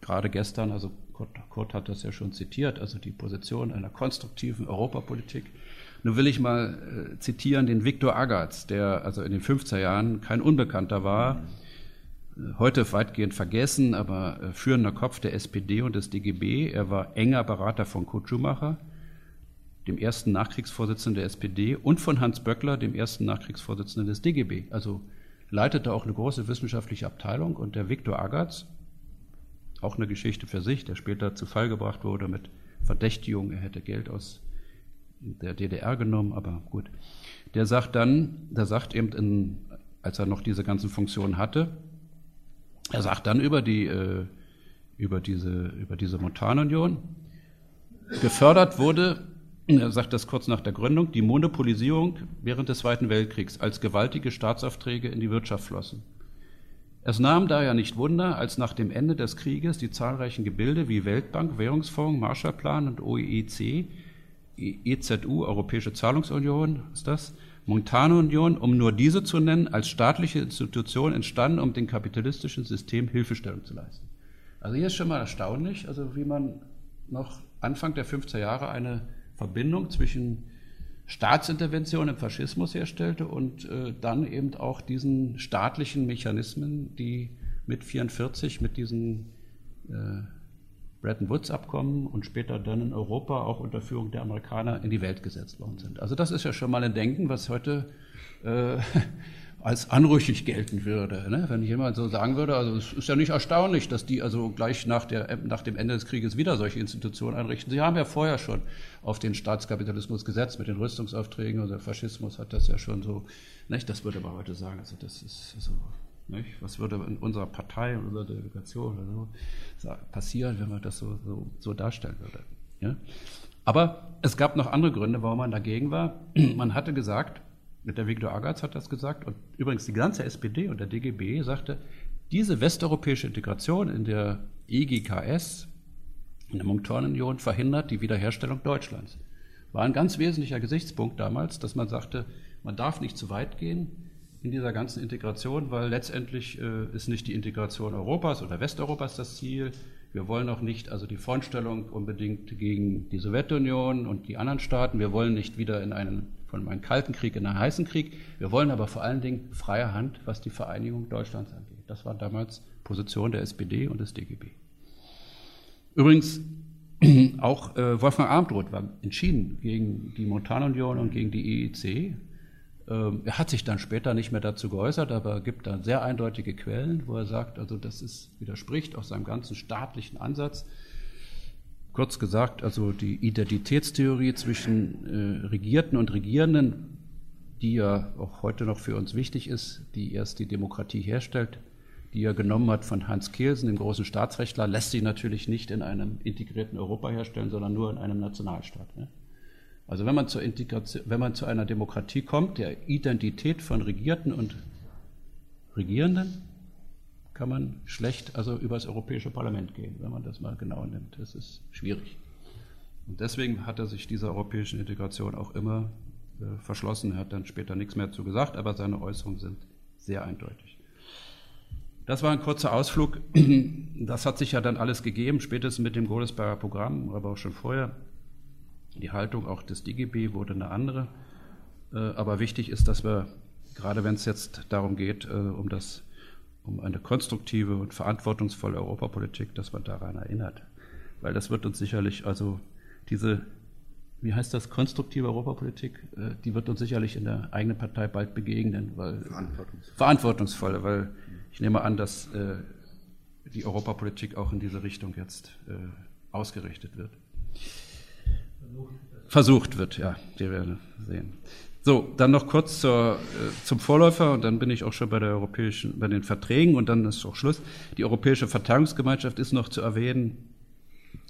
gerade gestern, also Kurt, Kurt hat das ja schon zitiert, also die Position einer konstruktiven Europapolitik. Nun will ich mal äh, zitieren den Viktor Agatz, der also in den 50er Jahren kein Unbekannter war. Mhm heute weitgehend vergessen, aber äh, führender Kopf der SPD und des DGB. Er war enger Berater von Kurt Schumacher, dem ersten Nachkriegsvorsitzenden der SPD, und von Hans Böckler, dem ersten Nachkriegsvorsitzenden des DGB. Also leitete auch eine große wissenschaftliche Abteilung und der Viktor Agatz, auch eine Geschichte für sich, der später zu Fall gebracht wurde mit Verdächtigung, er hätte Geld aus der DDR genommen, aber gut. Der sagt dann, der sagt eben, in, als er noch diese ganzen Funktionen hatte, er sagt dann über, die, äh, über diese, über diese Montanunion, gefördert wurde, er sagt das kurz nach der Gründung, die Monopolisierung während des Zweiten Weltkriegs als gewaltige Staatsaufträge in die Wirtschaft flossen. Es nahm daher nicht Wunder, als nach dem Ende des Krieges die zahlreichen Gebilde wie Weltbank, Währungsfonds, Marshallplan und OEC, EZU, Europäische Zahlungsunion, ist das, Montanunion, um nur diese zu nennen, als staatliche Institution entstanden, um dem kapitalistischen System Hilfestellung zu leisten. Also hier ist schon mal erstaunlich, also wie man noch Anfang der 50er Jahre eine Verbindung zwischen Staatsintervention im Faschismus herstellte und äh, dann eben auch diesen staatlichen Mechanismen, die mit 44 mit diesen äh, Bretton Woods-Abkommen und später dann in Europa auch unter Führung der Amerikaner in die Welt gesetzt worden sind. Also das ist ja schon mal ein Denken, was heute äh, als anrüchig gelten würde. Ne? Wenn jemand so sagen würde, also es ist ja nicht erstaunlich, dass die also gleich nach, der, nach dem Ende des Krieges wieder solche Institutionen einrichten. Sie haben ja vorher schon auf den Staatskapitalismus gesetzt mit den Rüstungsaufträgen und der Faschismus hat das ja schon so, nicht? das würde man heute sagen, also das ist so, nicht? was würde in unserer Partei, in unserer Delegation so passieren, wenn man das so, so, so darstellen würde. Ja? Aber es gab noch andere Gründe, warum man dagegen war. Man hatte gesagt, der Viktor Agatz hat das gesagt und übrigens die ganze SPD und der DGB sagte, diese westeuropäische Integration in der EGKS, in der Montanunion, verhindert die Wiederherstellung Deutschlands. War ein ganz wesentlicher Gesichtspunkt damals, dass man sagte, man darf nicht zu weit gehen in dieser ganzen Integration, weil letztendlich äh, ist nicht die Integration Europas oder Westeuropas das Ziel. Wir wollen auch nicht also die Frontstellung unbedingt gegen die Sowjetunion und die anderen Staaten. Wir wollen nicht wieder in einen von einem kalten Krieg in einen heißen Krieg. Wir wollen aber vor allen Dingen freie Hand, was die Vereinigung Deutschlands angeht. Das war damals Position der SPD und des DGB. Übrigens, auch äh, Wolfgang Abendroth war entschieden gegen die Montanunion und gegen die EEC. Ähm, er hat sich dann später nicht mehr dazu geäußert, aber gibt da sehr eindeutige Quellen, wo er sagt, also das ist, widerspricht auch seinem ganzen staatlichen Ansatz. Kurz gesagt, also die Identitätstheorie zwischen äh, Regierten und Regierenden, die ja auch heute noch für uns wichtig ist, die erst die Demokratie herstellt, die er genommen hat von Hans Kelsen, dem großen Staatsrechtler, lässt sich natürlich nicht in einem integrierten Europa herstellen, sondern nur in einem Nationalstaat. Ne? Also wenn man, zur Integration, wenn man zu einer Demokratie kommt, der Identität von Regierten und Regierenden, kann man schlecht also über das Europäische Parlament gehen, wenn man das mal genau nimmt. Das ist schwierig. Und deswegen hat er sich dieser europäischen Integration auch immer äh, verschlossen. Er hat dann später nichts mehr zu gesagt, aber seine Äußerungen sind sehr eindeutig. Das war ein kurzer Ausflug. Das hat sich ja dann alles gegeben, spätestens mit dem Godesberger Programm, aber auch schon vorher. Die Haltung auch des DGB wurde eine andere. Äh, aber wichtig ist, dass wir, gerade wenn es jetzt darum geht, äh, um das um eine konstruktive und verantwortungsvolle Europapolitik, dass man daran erinnert. Weil das wird uns sicherlich, also diese, wie heißt das, konstruktive Europapolitik, äh, die wird uns sicherlich in der eigenen Partei bald begegnen, weil verantwortungsvolle, verantwortungsvolle weil ich nehme an, dass äh, die Europapolitik auch in diese Richtung jetzt äh, ausgerichtet wird. Versucht wird, ja, wir werden sehen. So, dann noch kurz zur, äh, zum Vorläufer und dann bin ich auch schon bei der europäischen, bei den Verträgen und dann ist auch Schluss. Die Europäische Verteidigungsgemeinschaft ist noch zu erwähnen,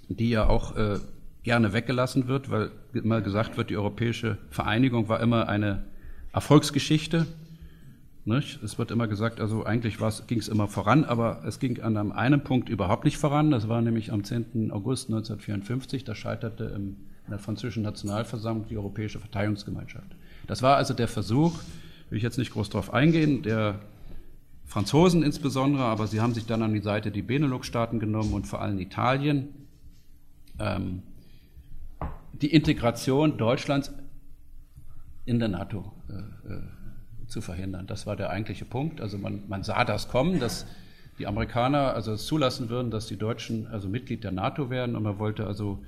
die ja auch äh, gerne weggelassen wird, weil immer gesagt wird, die europäische Vereinigung war immer eine Erfolgsgeschichte. Nicht? Es wird immer gesagt, also eigentlich ging es immer voran, aber es ging an einem Punkt überhaupt nicht voran. Das war nämlich am 10. August 1954, da scheiterte in der französischen Nationalversammlung die Europäische Verteidigungsgemeinschaft. Das war also der Versuch, will ich jetzt nicht groß darauf eingehen, der Franzosen insbesondere, aber sie haben sich dann an die Seite die Benelux-Staaten genommen und vor allem Italien, ähm, die Integration Deutschlands in der NATO äh, äh, zu verhindern. Das war der eigentliche Punkt. Also man, man sah das kommen, dass die Amerikaner also es zulassen würden, dass die Deutschen also Mitglied der NATO werden und man wollte also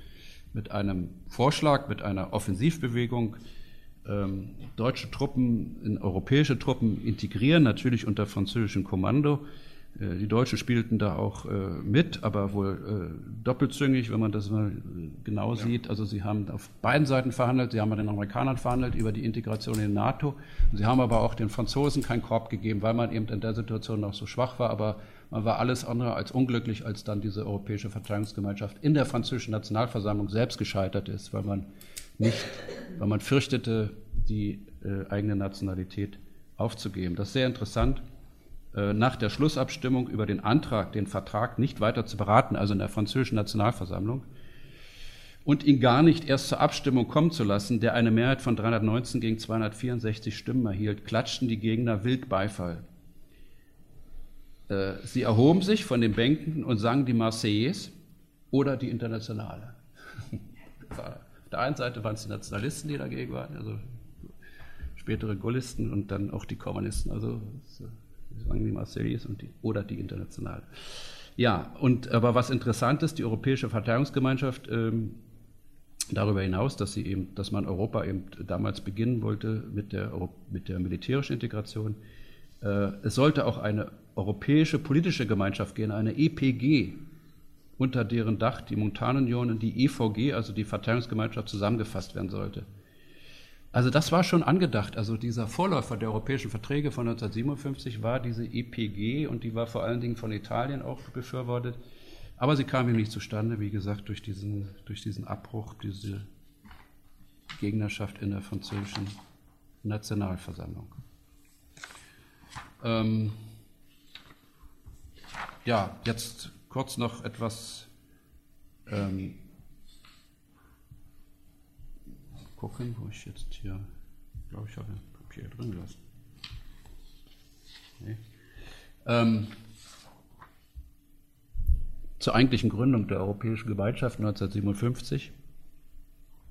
mit einem Vorschlag, mit einer Offensivbewegung ähm, deutsche Truppen in europäische Truppen integrieren, natürlich unter französischem Kommando. Äh, die Deutschen spielten da auch äh, mit, aber wohl äh, doppelzüngig, wenn man das mal genau ja. sieht. Also sie haben auf beiden Seiten verhandelt, sie haben mit den Amerikanern verhandelt über die Integration in die NATO. Sie haben aber auch den Franzosen keinen Korb gegeben, weil man eben in der Situation noch so schwach war. Aber man war alles andere als unglücklich, als dann diese europäische Verteidigungsgemeinschaft in der französischen Nationalversammlung selbst gescheitert ist, weil man nicht, weil man fürchtete, die äh, eigene Nationalität aufzugeben. Das ist sehr interessant. Äh, nach der Schlussabstimmung über den Antrag, den Vertrag nicht weiter zu beraten, also in der französischen Nationalversammlung, und ihn gar nicht erst zur Abstimmung kommen zu lassen, der eine Mehrheit von 319 gegen 264 Stimmen erhielt, klatschten die Gegner wild Beifall. Äh, sie erhoben sich von den Bänken und sangen die Marseillaise oder die Internationale. der einen Seite waren es die Nationalisten, die dagegen waren, also spätere Gaullisten und dann auch die Kommunisten, also sagen die Marseilles und die, oder die Internationale. Ja, und aber was interessant ist, die Europäische Verteidigungsgemeinschaft ähm, darüber hinaus, dass sie eben, dass man Europa eben damals beginnen wollte mit der, mit der militärischen Integration. Äh, es sollte auch eine europäische politische Gemeinschaft gehen, eine EPG, unter deren Dach die Montanunion und die EVG, also die Verteidigungsgemeinschaft, zusammengefasst werden sollte. Also das war schon angedacht. Also dieser Vorläufer der europäischen Verträge von 1957 war diese EPG und die war vor allen Dingen von Italien auch befürwortet. Aber sie kam ihm nicht zustande, wie gesagt, durch diesen, durch diesen Abbruch, diese Gegnerschaft in der französischen Nationalversammlung. Ähm ja, jetzt kurz noch etwas ähm, gucken, wo ich jetzt hier, glaube ich, habe ein Papier drin gelassen. Nee. Ähm, zur eigentlichen Gründung der Europäischen Gemeinschaft 1957.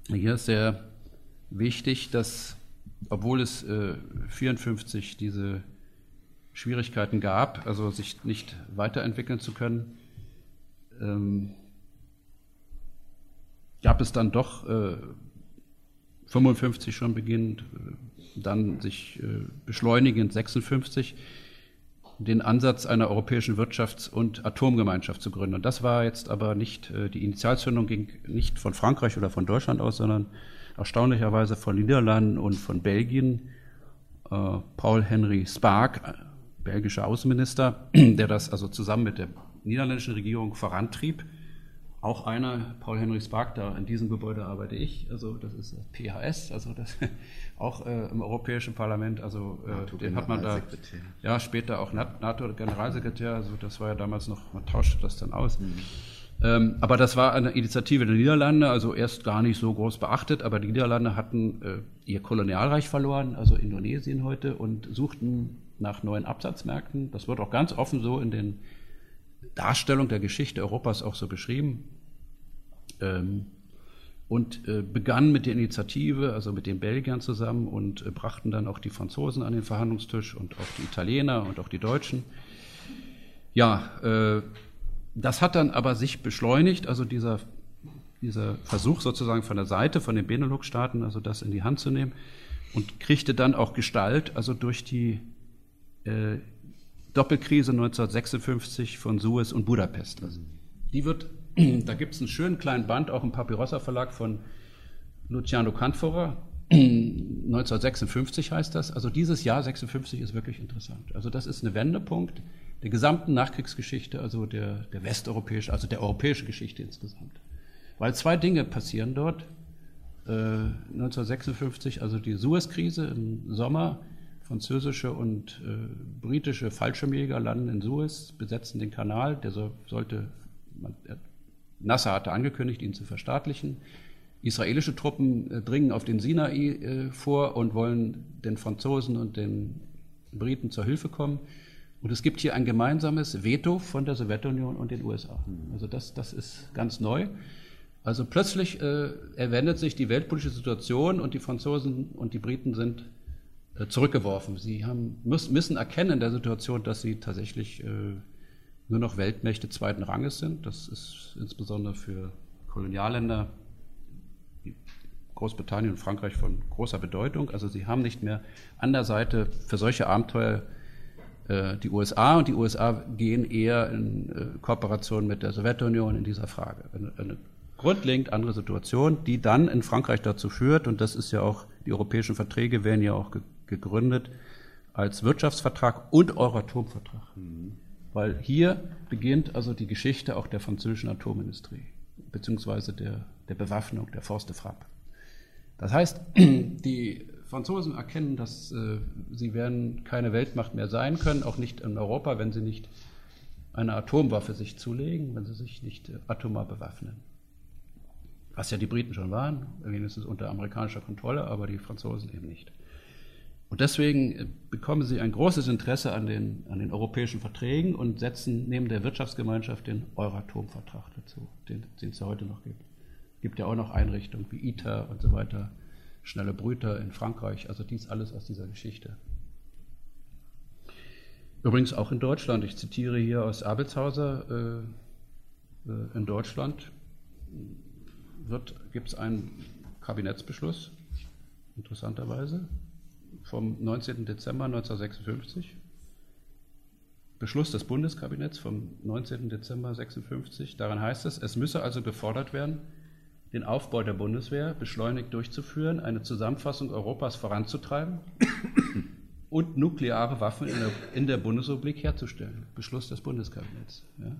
Hier ist sehr wichtig, dass, obwohl es äh, 54 diese Schwierigkeiten gab, also sich nicht weiterentwickeln zu können, ähm, gab es dann doch äh, 55 schon beginnend, äh, dann sich äh, beschleunigend 56 den Ansatz einer europäischen Wirtschafts- und Atomgemeinschaft zu gründen. Und das war jetzt aber nicht, äh, die Initialzündung ging nicht von Frankreich oder von Deutschland aus, sondern erstaunlicherweise von Niederlanden und von Belgien. Paul Henry Spark, belgischer Außenminister, der das also zusammen mit der niederländischen Regierung vorantrieb auch einer, Paul Henry Spark, da in diesem Gebäude arbeite ich, also das ist PHS, also das auch äh, im Europäischen Parlament, also äh, den hat man da, ja, später auch NATO-Generalsekretär, also das war ja damals noch, man tauschte das dann aus. Mhm. Ähm, aber das war eine Initiative der Niederlande, also erst gar nicht so groß beachtet, aber die Niederlande hatten äh, ihr Kolonialreich verloren, also Indonesien heute, und suchten nach neuen Absatzmärkten. Das wird auch ganz offen so in den Darstellung der Geschichte Europas auch so beschrieben. Ähm, und äh, begann mit der Initiative, also mit den Belgiern zusammen und äh, brachten dann auch die Franzosen an den Verhandlungstisch und auch die Italiener und auch die Deutschen. Ja, äh, das hat dann aber sich beschleunigt, also dieser, dieser Versuch sozusagen von der Seite, von den Benelux-Staaten, also das in die Hand zu nehmen und kriegte dann auch Gestalt, also durch die äh, Doppelkrise 1956 von Suez und Budapest. Also die wird, da gibt es einen schönen kleinen Band, auch im Papyrossa Verlag von Luciano Canfora. 1956 heißt das. Also dieses Jahr 56 ist wirklich interessant. Also das ist ein Wendepunkt der gesamten Nachkriegsgeschichte, also der, der westeuropäischen, also der europäischen Geschichte insgesamt. Weil zwei Dinge passieren dort. Äh, 1956, also die Suez-Krise im Sommer, französische und äh, britische Fallschirmjäger landen in Suez, besetzen den Kanal. Der so, sollte, man, Nasser hatte angekündigt, ihn zu verstaatlichen. Israelische Truppen äh, dringen auf den Sinai äh, vor und wollen den Franzosen und den Briten zur Hilfe kommen. Und es gibt hier ein gemeinsames Veto von der Sowjetunion und den USA. Also das, das ist ganz neu. Also plötzlich äh, erwendet sich die weltpolitische Situation und die Franzosen und die Briten sind zurückgeworfen. Sie haben, müssen erkennen in der Situation, dass sie tatsächlich äh, nur noch Weltmächte zweiten Ranges sind. Das ist insbesondere für Kolonialländer wie Großbritannien und Frankreich von großer Bedeutung. Also sie haben nicht mehr an der Seite für solche Abenteuer äh, die USA und die USA gehen eher in Kooperation mit der Sowjetunion in dieser Frage. Eine, eine grundlegend andere Situation, die dann in Frankreich dazu führt, und das ist ja auch, die europäischen Verträge werden ja auch gegründet als Wirtschaftsvertrag und Euratom-Vertrag. Mhm. Weil hier beginnt also die Geschichte auch der französischen Atomindustrie, beziehungsweise der, der Bewaffnung der Force de Frappe. Das heißt, die Franzosen erkennen, dass äh, sie werden keine Weltmacht mehr sein können, auch nicht in Europa, wenn sie nicht eine Atomwaffe sich zulegen, wenn sie sich nicht äh, atomar bewaffnen. Was ja die Briten schon waren, wenigstens unter amerikanischer Kontrolle, aber die Franzosen eben nicht. Und deswegen äh, bekommen sie ein großes Interesse an den, an den europäischen Verträgen und setzen neben der Wirtschaftsgemeinschaft den Euratom-Vertrag dazu, den, den es ja heute noch gibt. Gibt ja auch noch Einrichtungen wie ITER und so weiter, schnelle Brüter in Frankreich, also dies alles aus dieser Geschichte. Übrigens auch in Deutschland, ich zitiere hier aus Abelshauser, äh, äh, in Deutschland gibt es einen Kabinettsbeschluss, interessanterweise, vom 19. Dezember 1956. Beschluss des Bundeskabinetts vom 19. Dezember 1956. Daran heißt es, es müsse also gefordert werden, den Aufbau der Bundeswehr beschleunigt durchzuführen, eine Zusammenfassung Europas voranzutreiben und nukleare Waffen in der, in der Bundesrepublik herzustellen. Beschluss des Bundeskabinetts. Ja.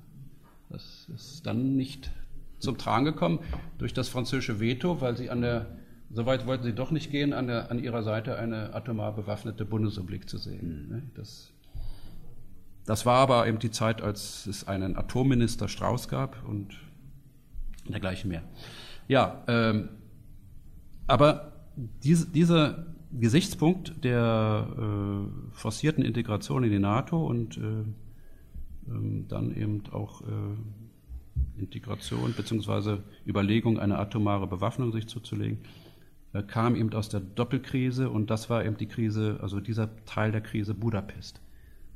Das ist dann nicht zum Tragen gekommen durch das französische Veto, weil sie an der, soweit wollten sie doch nicht gehen, an, der, an ihrer Seite eine atomar bewaffnete Bundesrepublik zu sehen. Mhm. Das, das war aber eben die Zeit, als es einen Atomminister Strauß gab und dergleichen mehr. Ja, ähm, aber diese, dieser Gesichtspunkt der äh, forcierten Integration in die NATO und äh, ähm, dann eben auch äh, Integration bzw. Überlegung, eine atomare Bewaffnung sich zuzulegen, kam eben aus der Doppelkrise und das war eben die Krise, also dieser Teil der Krise Budapest.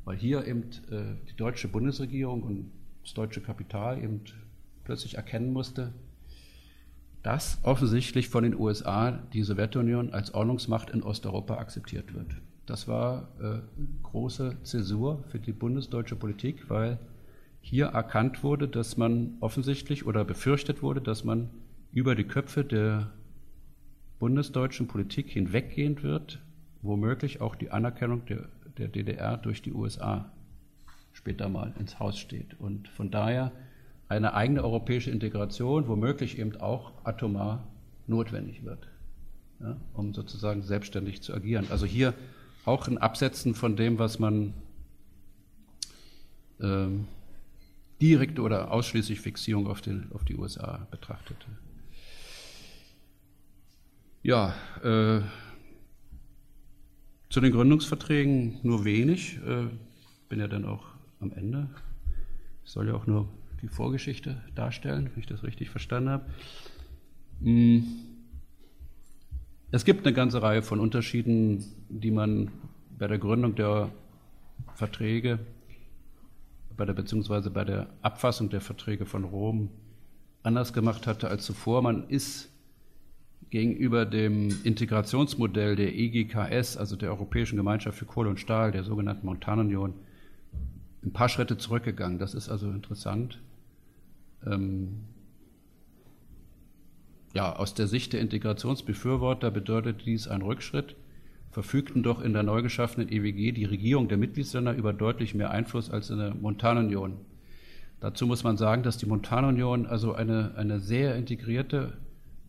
Weil hier eben äh, die deutsche Bundesregierung und das deutsche Kapital eben plötzlich erkennen musste, dass offensichtlich von den USA die Sowjetunion als Ordnungsmacht in Osteuropa akzeptiert wird. Das war äh, große Zäsur für die bundesdeutsche Politik, weil hier erkannt wurde, dass man offensichtlich oder befürchtet wurde, dass man über die Köpfe der bundesdeutschen Politik hinweggehen wird, womöglich auch die Anerkennung der, der DDR durch die USA später mal ins Haus steht. Und von daher eine eigene europäische Integration, womöglich eben auch atomar notwendig wird, ja, um sozusagen selbstständig zu agieren. Also hier auch ein Absetzen von dem, was man ähm, direkte oder ausschließlich Fixierung auf, den, auf die USA betrachtete. Ja, äh, zu den Gründungsverträgen nur wenig. Äh, bin ja dann auch am Ende. Ich soll ja auch nur die Vorgeschichte darstellen, wenn ich das richtig verstanden habe. Hm. Es gibt eine ganze Reihe von Unterschieden, die man bei der Gründung der Verträge bei der, beziehungsweise bei der Abfassung der Verträge von Rom anders gemacht hatte als zuvor. Man ist gegenüber dem Integrationsmodell der EGKS, also der Europäischen Gemeinschaft für Kohle und Stahl, der sogenannten Montanunion, ein paar Schritte zurückgegangen. Das ist also interessant. Ähm ja, aus der Sicht der Integrationsbefürworter bedeutet dies ein Rückschritt verfügten doch in der neu geschaffenen EWG die Regierung der Mitgliedsländer über deutlich mehr Einfluss als in der Montanunion. Dazu muss man sagen, dass die Montanunion also eine, eine sehr integrierte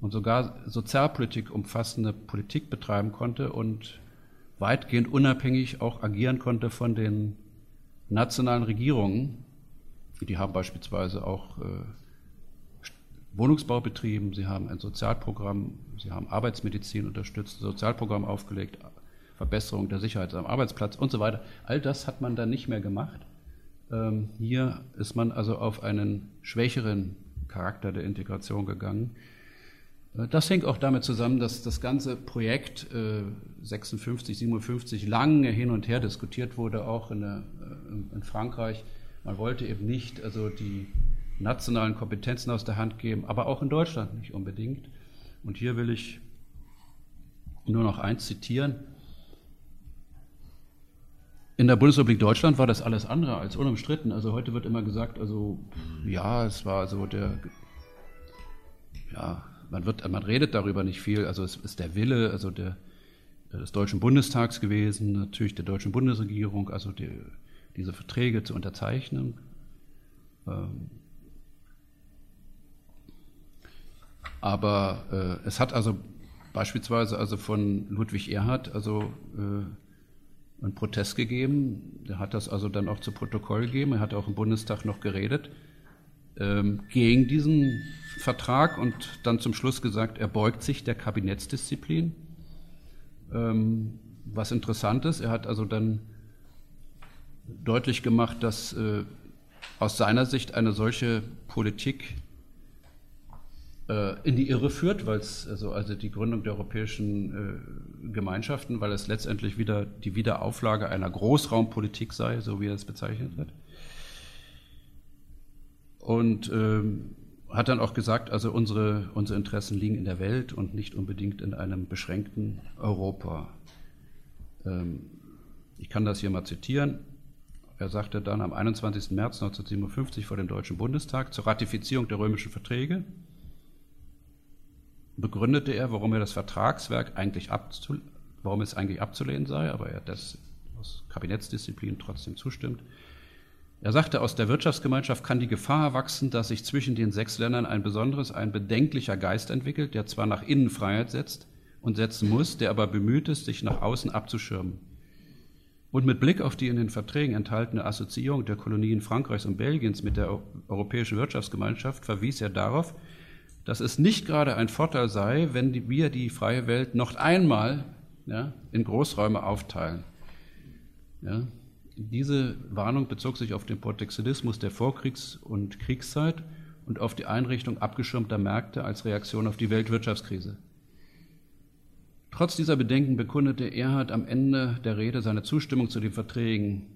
und sogar Sozialpolitik umfassende Politik betreiben konnte und weitgehend unabhängig auch agieren konnte von den nationalen Regierungen. Die haben beispielsweise auch äh, Wohnungsbau betrieben, sie haben ein Sozialprogramm, sie haben Arbeitsmedizin unterstützt, Sozialprogramm aufgelegt, Verbesserung der Sicherheit am Arbeitsplatz und so weiter. All das hat man dann nicht mehr gemacht. Ähm, hier ist man also auf einen schwächeren Charakter der Integration gegangen. Äh, das hängt auch damit zusammen, dass das ganze Projekt 56, 57 lange hin und her diskutiert wurde, auch in, der, äh, in Frankreich. Man wollte eben nicht also die nationalen Kompetenzen aus der Hand geben, aber auch in Deutschland nicht unbedingt. Und hier will ich nur noch eins zitieren. In der Bundesrepublik Deutschland war das alles andere als unumstritten. Also heute wird immer gesagt, also ja, es war so der, ja, man wird, man redet darüber nicht viel. Also es ist der Wille, also der, des Deutschen Bundestags gewesen, natürlich der deutschen Bundesregierung, also die, diese Verträge zu unterzeichnen. Ähm, Aber äh, es hat also beispielsweise also von Ludwig Erhard also äh, einen Protest gegeben. Der hat das also dann auch zu Protokoll gegeben. Er hat auch im Bundestag noch geredet ähm, gegen diesen Vertrag und dann zum Schluss gesagt, er beugt sich der Kabinettsdisziplin. Ähm, was interessant ist, er hat also dann deutlich gemacht, dass äh, aus seiner Sicht eine solche Politik äh, in die Irre führt, weil es also, also die Gründung der europäischen äh, Gemeinschaften, weil es letztendlich wieder die Wiederauflage einer Großraumpolitik sei, so wie er es bezeichnet hat. Und ähm, hat dann auch gesagt, also unsere, unsere Interessen liegen in der Welt und nicht unbedingt in einem beschränkten Europa. Ähm, ich kann das hier mal zitieren. Er sagte dann am 21. März 1957 vor dem Deutschen Bundestag zur Ratifizierung der römischen Verträge, begründete er, warum er das Vertragswerk eigentlich abzulehnen, warum es eigentlich abzulehnen sei, aber er das aus Kabinettsdisziplin trotzdem zustimmt. Er sagte, aus der Wirtschaftsgemeinschaft kann die Gefahr erwachsen, dass sich zwischen den sechs Ländern ein besonderes, ein bedenklicher Geist entwickelt, der zwar nach innen Freiheit setzt und setzen muss, der aber bemüht ist, sich nach außen abzuschirmen. Und mit Blick auf die in den Verträgen enthaltene Assoziierung der Kolonien Frankreichs und Belgiens mit der Europäischen Wirtschaftsgemeinschaft verwies er darauf, dass es nicht gerade ein Vorteil sei, wenn wir die freie Welt noch einmal ja, in Großräume aufteilen. Ja, diese Warnung bezog sich auf den Protektionismus der Vorkriegs- und Kriegszeit und auf die Einrichtung abgeschirmter Märkte als Reaktion auf die Weltwirtschaftskrise. Trotz dieser Bedenken bekundete Erhard am Ende der Rede seine Zustimmung zu den Verträgen.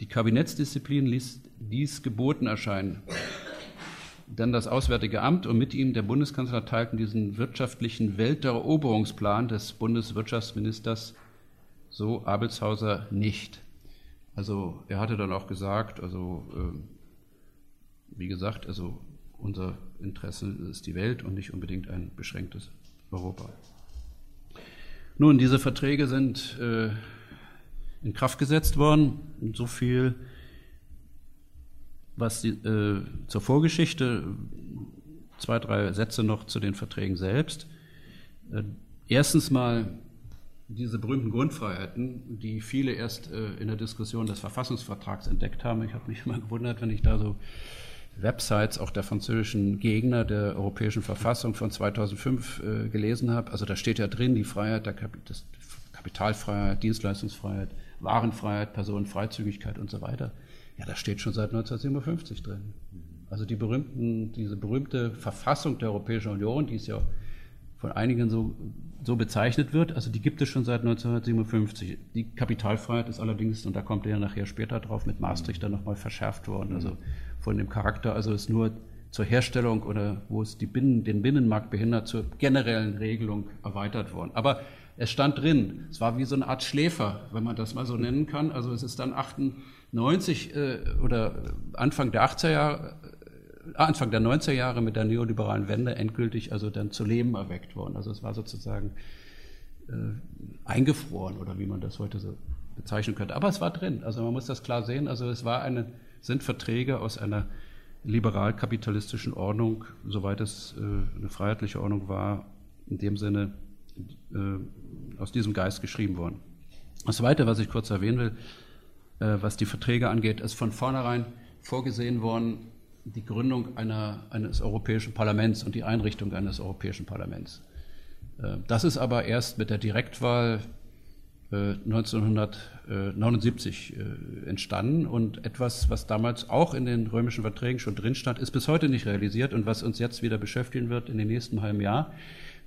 Die Kabinettsdisziplin ließ dies geboten erscheinen. Denn das Auswärtige Amt und mit ihm der Bundeskanzler teilten diesen wirtschaftlichen Welteroberungsplan des Bundeswirtschaftsministers so Abelshauser nicht. Also er hatte dann auch gesagt, also äh, wie gesagt, also unser Interesse ist die Welt und nicht unbedingt ein beschränktes Europa. Nun, diese Verträge sind äh, in Kraft gesetzt worden. Und so viel, was die, äh, zur Vorgeschichte, zwei, drei Sätze noch zu den Verträgen selbst. Äh, erstens mal diese berühmten Grundfreiheiten, die viele erst äh, in der Diskussion des Verfassungsvertrags entdeckt haben. Ich habe mich immer gewundert, wenn ich da so Websites auch der französischen Gegner der europäischen Verfassung von 2005 äh, gelesen habe. Also da steht ja drin die Freiheit, der Kap das Kapitalfreiheit, Dienstleistungsfreiheit, Warenfreiheit, Personenfreizügigkeit und so weiter. Ja, das steht schon seit 1957 drin. Also die berühmten, diese berühmte Verfassung der Europäischen Union, die ist ja von einigen so, so bezeichnet wird. Also die gibt es schon seit 1957. Die Kapitalfreiheit ist allerdings, und da kommt er ja nachher später drauf, mit Maastricht dann nochmal verschärft worden. Also von dem Charakter, also ist nur zur Herstellung oder wo es Binnen, den Binnenmarkt behindert, zur generellen Regelung erweitert worden. Aber es stand drin, es war wie so eine Art Schläfer, wenn man das mal so nennen kann. Also es ist dann 98 äh, oder Anfang der 80er Jahre Anfang der 90er Jahre mit der neoliberalen Wende endgültig also dann zu Leben erweckt worden. Also es war sozusagen äh, eingefroren oder wie man das heute so bezeichnen könnte. Aber es war drin. Also man muss das klar sehen. Also es war eine, sind Verträge aus einer liberal-kapitalistischen Ordnung, soweit es äh, eine freiheitliche Ordnung war, in dem Sinne äh, aus diesem Geist geschrieben worden. Das Zweite, was ich kurz erwähnen will, äh, was die Verträge angeht, ist von vornherein vorgesehen worden, die Gründung einer, eines Europäischen Parlaments und die Einrichtung eines Europäischen Parlaments. Äh, das ist aber erst mit der Direktwahl 1979 äh, äh, entstanden und etwas, was damals auch in den römischen Verträgen schon drin stand, ist bis heute nicht realisiert und was uns jetzt wieder beschäftigen wird in den nächsten halben Jahr.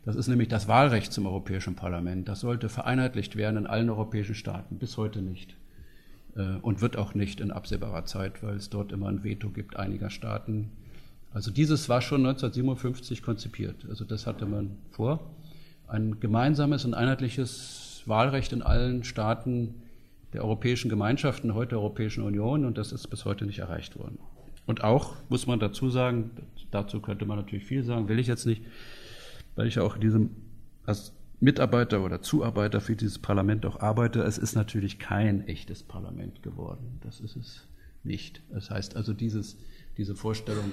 Das ist nämlich das Wahlrecht zum Europäischen Parlament. Das sollte vereinheitlicht werden in allen europäischen Staaten, bis heute nicht. Äh, und wird auch nicht in absehbarer Zeit, weil es dort immer ein Veto gibt einiger Staaten. Also dieses war schon 1957 konzipiert. Also das hatte man vor. Ein gemeinsames und einheitliches Wahlrecht in allen Staaten der europäischen Gemeinschaften, heute der Europäischen Union, und das ist bis heute nicht erreicht worden. Und auch, muss man dazu sagen, dazu könnte man natürlich viel sagen, will ich jetzt nicht, weil ich auch in diesem Mitarbeiter oder Zuarbeiter für dieses Parlament auch arbeite, es ist natürlich kein echtes Parlament geworden. Das ist es nicht. Das heißt also, dieses, diese Vorstellung,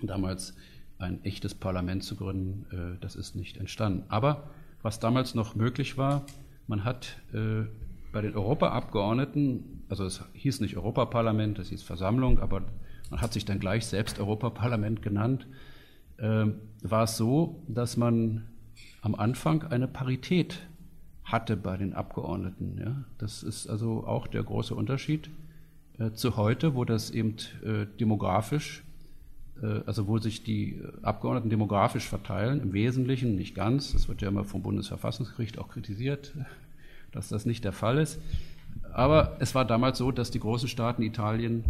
damals ein echtes Parlament zu gründen, äh, das ist nicht entstanden. Aber was damals noch möglich war, man hat äh, bei den Europaabgeordneten, also es hieß nicht Europaparlament, es hieß Versammlung, aber man hat sich dann gleich selbst Europaparlament genannt, äh, war es so, dass man am Anfang eine Parität hatte bei den Abgeordneten. Ja. Das ist also auch der große Unterschied äh, zu heute, wo das eben äh, demografisch äh, also wo sich die Abgeordneten demografisch verteilen, im Wesentlichen, nicht ganz, das wird ja immer vom Bundesverfassungsgericht auch kritisiert, dass das nicht der Fall ist. Aber es war damals so, dass die großen Staaten Italien,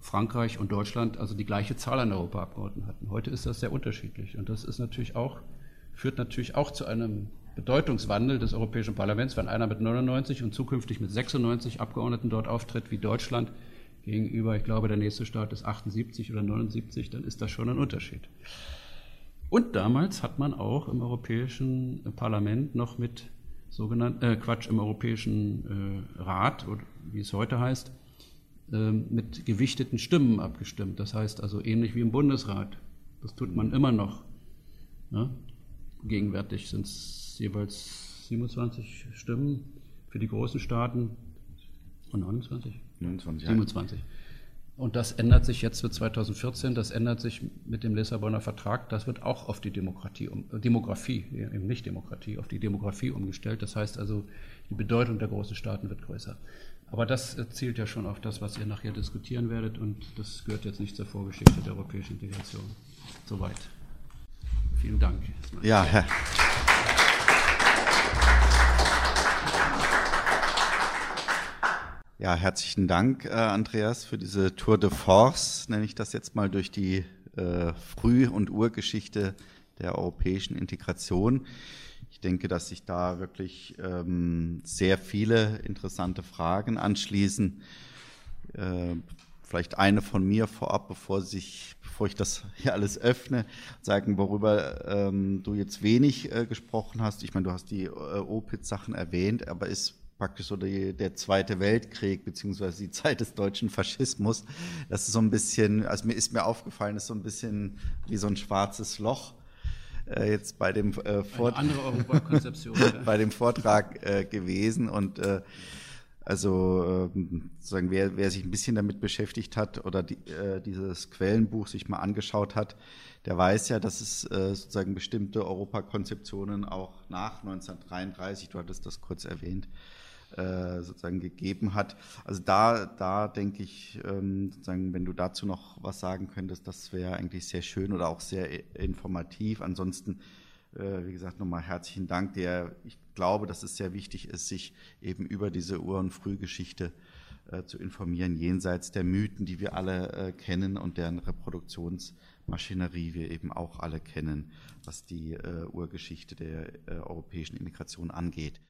Frankreich und Deutschland also die gleiche Zahl an Europaabgeordneten hatten. Heute ist das sehr unterschiedlich und das ist natürlich auch, führt natürlich auch zu einem Bedeutungswandel des Europäischen Parlaments, wenn einer mit 99 und zukünftig mit 96 Abgeordneten dort auftritt wie Deutschland gegenüber, ich glaube, der nächste Staat ist 78 oder 79, dann ist das schon ein Unterschied. Und damals hat man auch im Europäischen Parlament noch mit sogenannten, äh, Quatsch, im Europäischen äh, Rat, oder wie es heute heißt, äh, mit gewichteten Stimmen abgestimmt. Das heißt also ähnlich wie im Bundesrat. Das tut man immer noch. Ja? Gegenwärtig sind es jeweils 27 Stimmen für die großen Staaten und 29? 29. 27. Und das ändert sich jetzt für 2014, das ändert sich mit dem Lissabonner Vertrag. Das wird auch auf die Demokratie, äh, Demografie, eben nicht Demokratie, auf die Demografie umgestellt. Das heißt also, die Bedeutung der großen Staaten wird größer. Aber das zielt ja schon auf das, was ihr nachher diskutieren werdet. Und das gehört jetzt nicht zur Vorgeschichte der europäischen Integration. Soweit. Vielen Dank. Ja, Herr. Ja, herzlichen Dank, äh, Andreas, für diese Tour de Force, nenne ich das jetzt mal, durch die äh, Früh- und Urgeschichte der europäischen Integration. Ich denke, dass sich da wirklich ähm, sehr viele interessante Fragen anschließen. Äh, vielleicht eine von mir vorab, bevor, sich, bevor ich das hier alles öffne, sagen, worüber ähm, du jetzt wenig äh, gesprochen hast. Ich meine, du hast die äh, Opitz-Sachen erwähnt, aber ist praktisch so die, der Zweite Weltkrieg beziehungsweise die Zeit des deutschen Faschismus. Das ist so ein bisschen, also mir ist mir aufgefallen, ist so ein bisschen wie so ein schwarzes Loch äh, jetzt bei dem äh, Vortrag, bei dem Vortrag äh, gewesen und äh, also ähm, sozusagen wer, wer sich ein bisschen damit beschäftigt hat oder die, äh, dieses Quellenbuch sich mal angeschaut hat, der weiß ja, dass es äh, sozusagen bestimmte Europakonzeptionen auch nach 1933, du hattest das kurz erwähnt, äh, sozusagen gegeben hat. Also da, da denke ich, ähm, sozusagen, wenn du dazu noch was sagen könntest, das wäre eigentlich sehr schön oder auch sehr informativ. Ansonsten, äh, wie gesagt, nochmal herzlichen Dank. Der, ich glaube, dass es sehr wichtig ist, sich eben über diese Ur- und Frühgeschichte äh, zu informieren, jenseits der Mythen, die wir alle äh, kennen und deren Reproduktionsmaschinerie wir eben auch alle kennen, was die äh, Urgeschichte der äh, europäischen Integration angeht.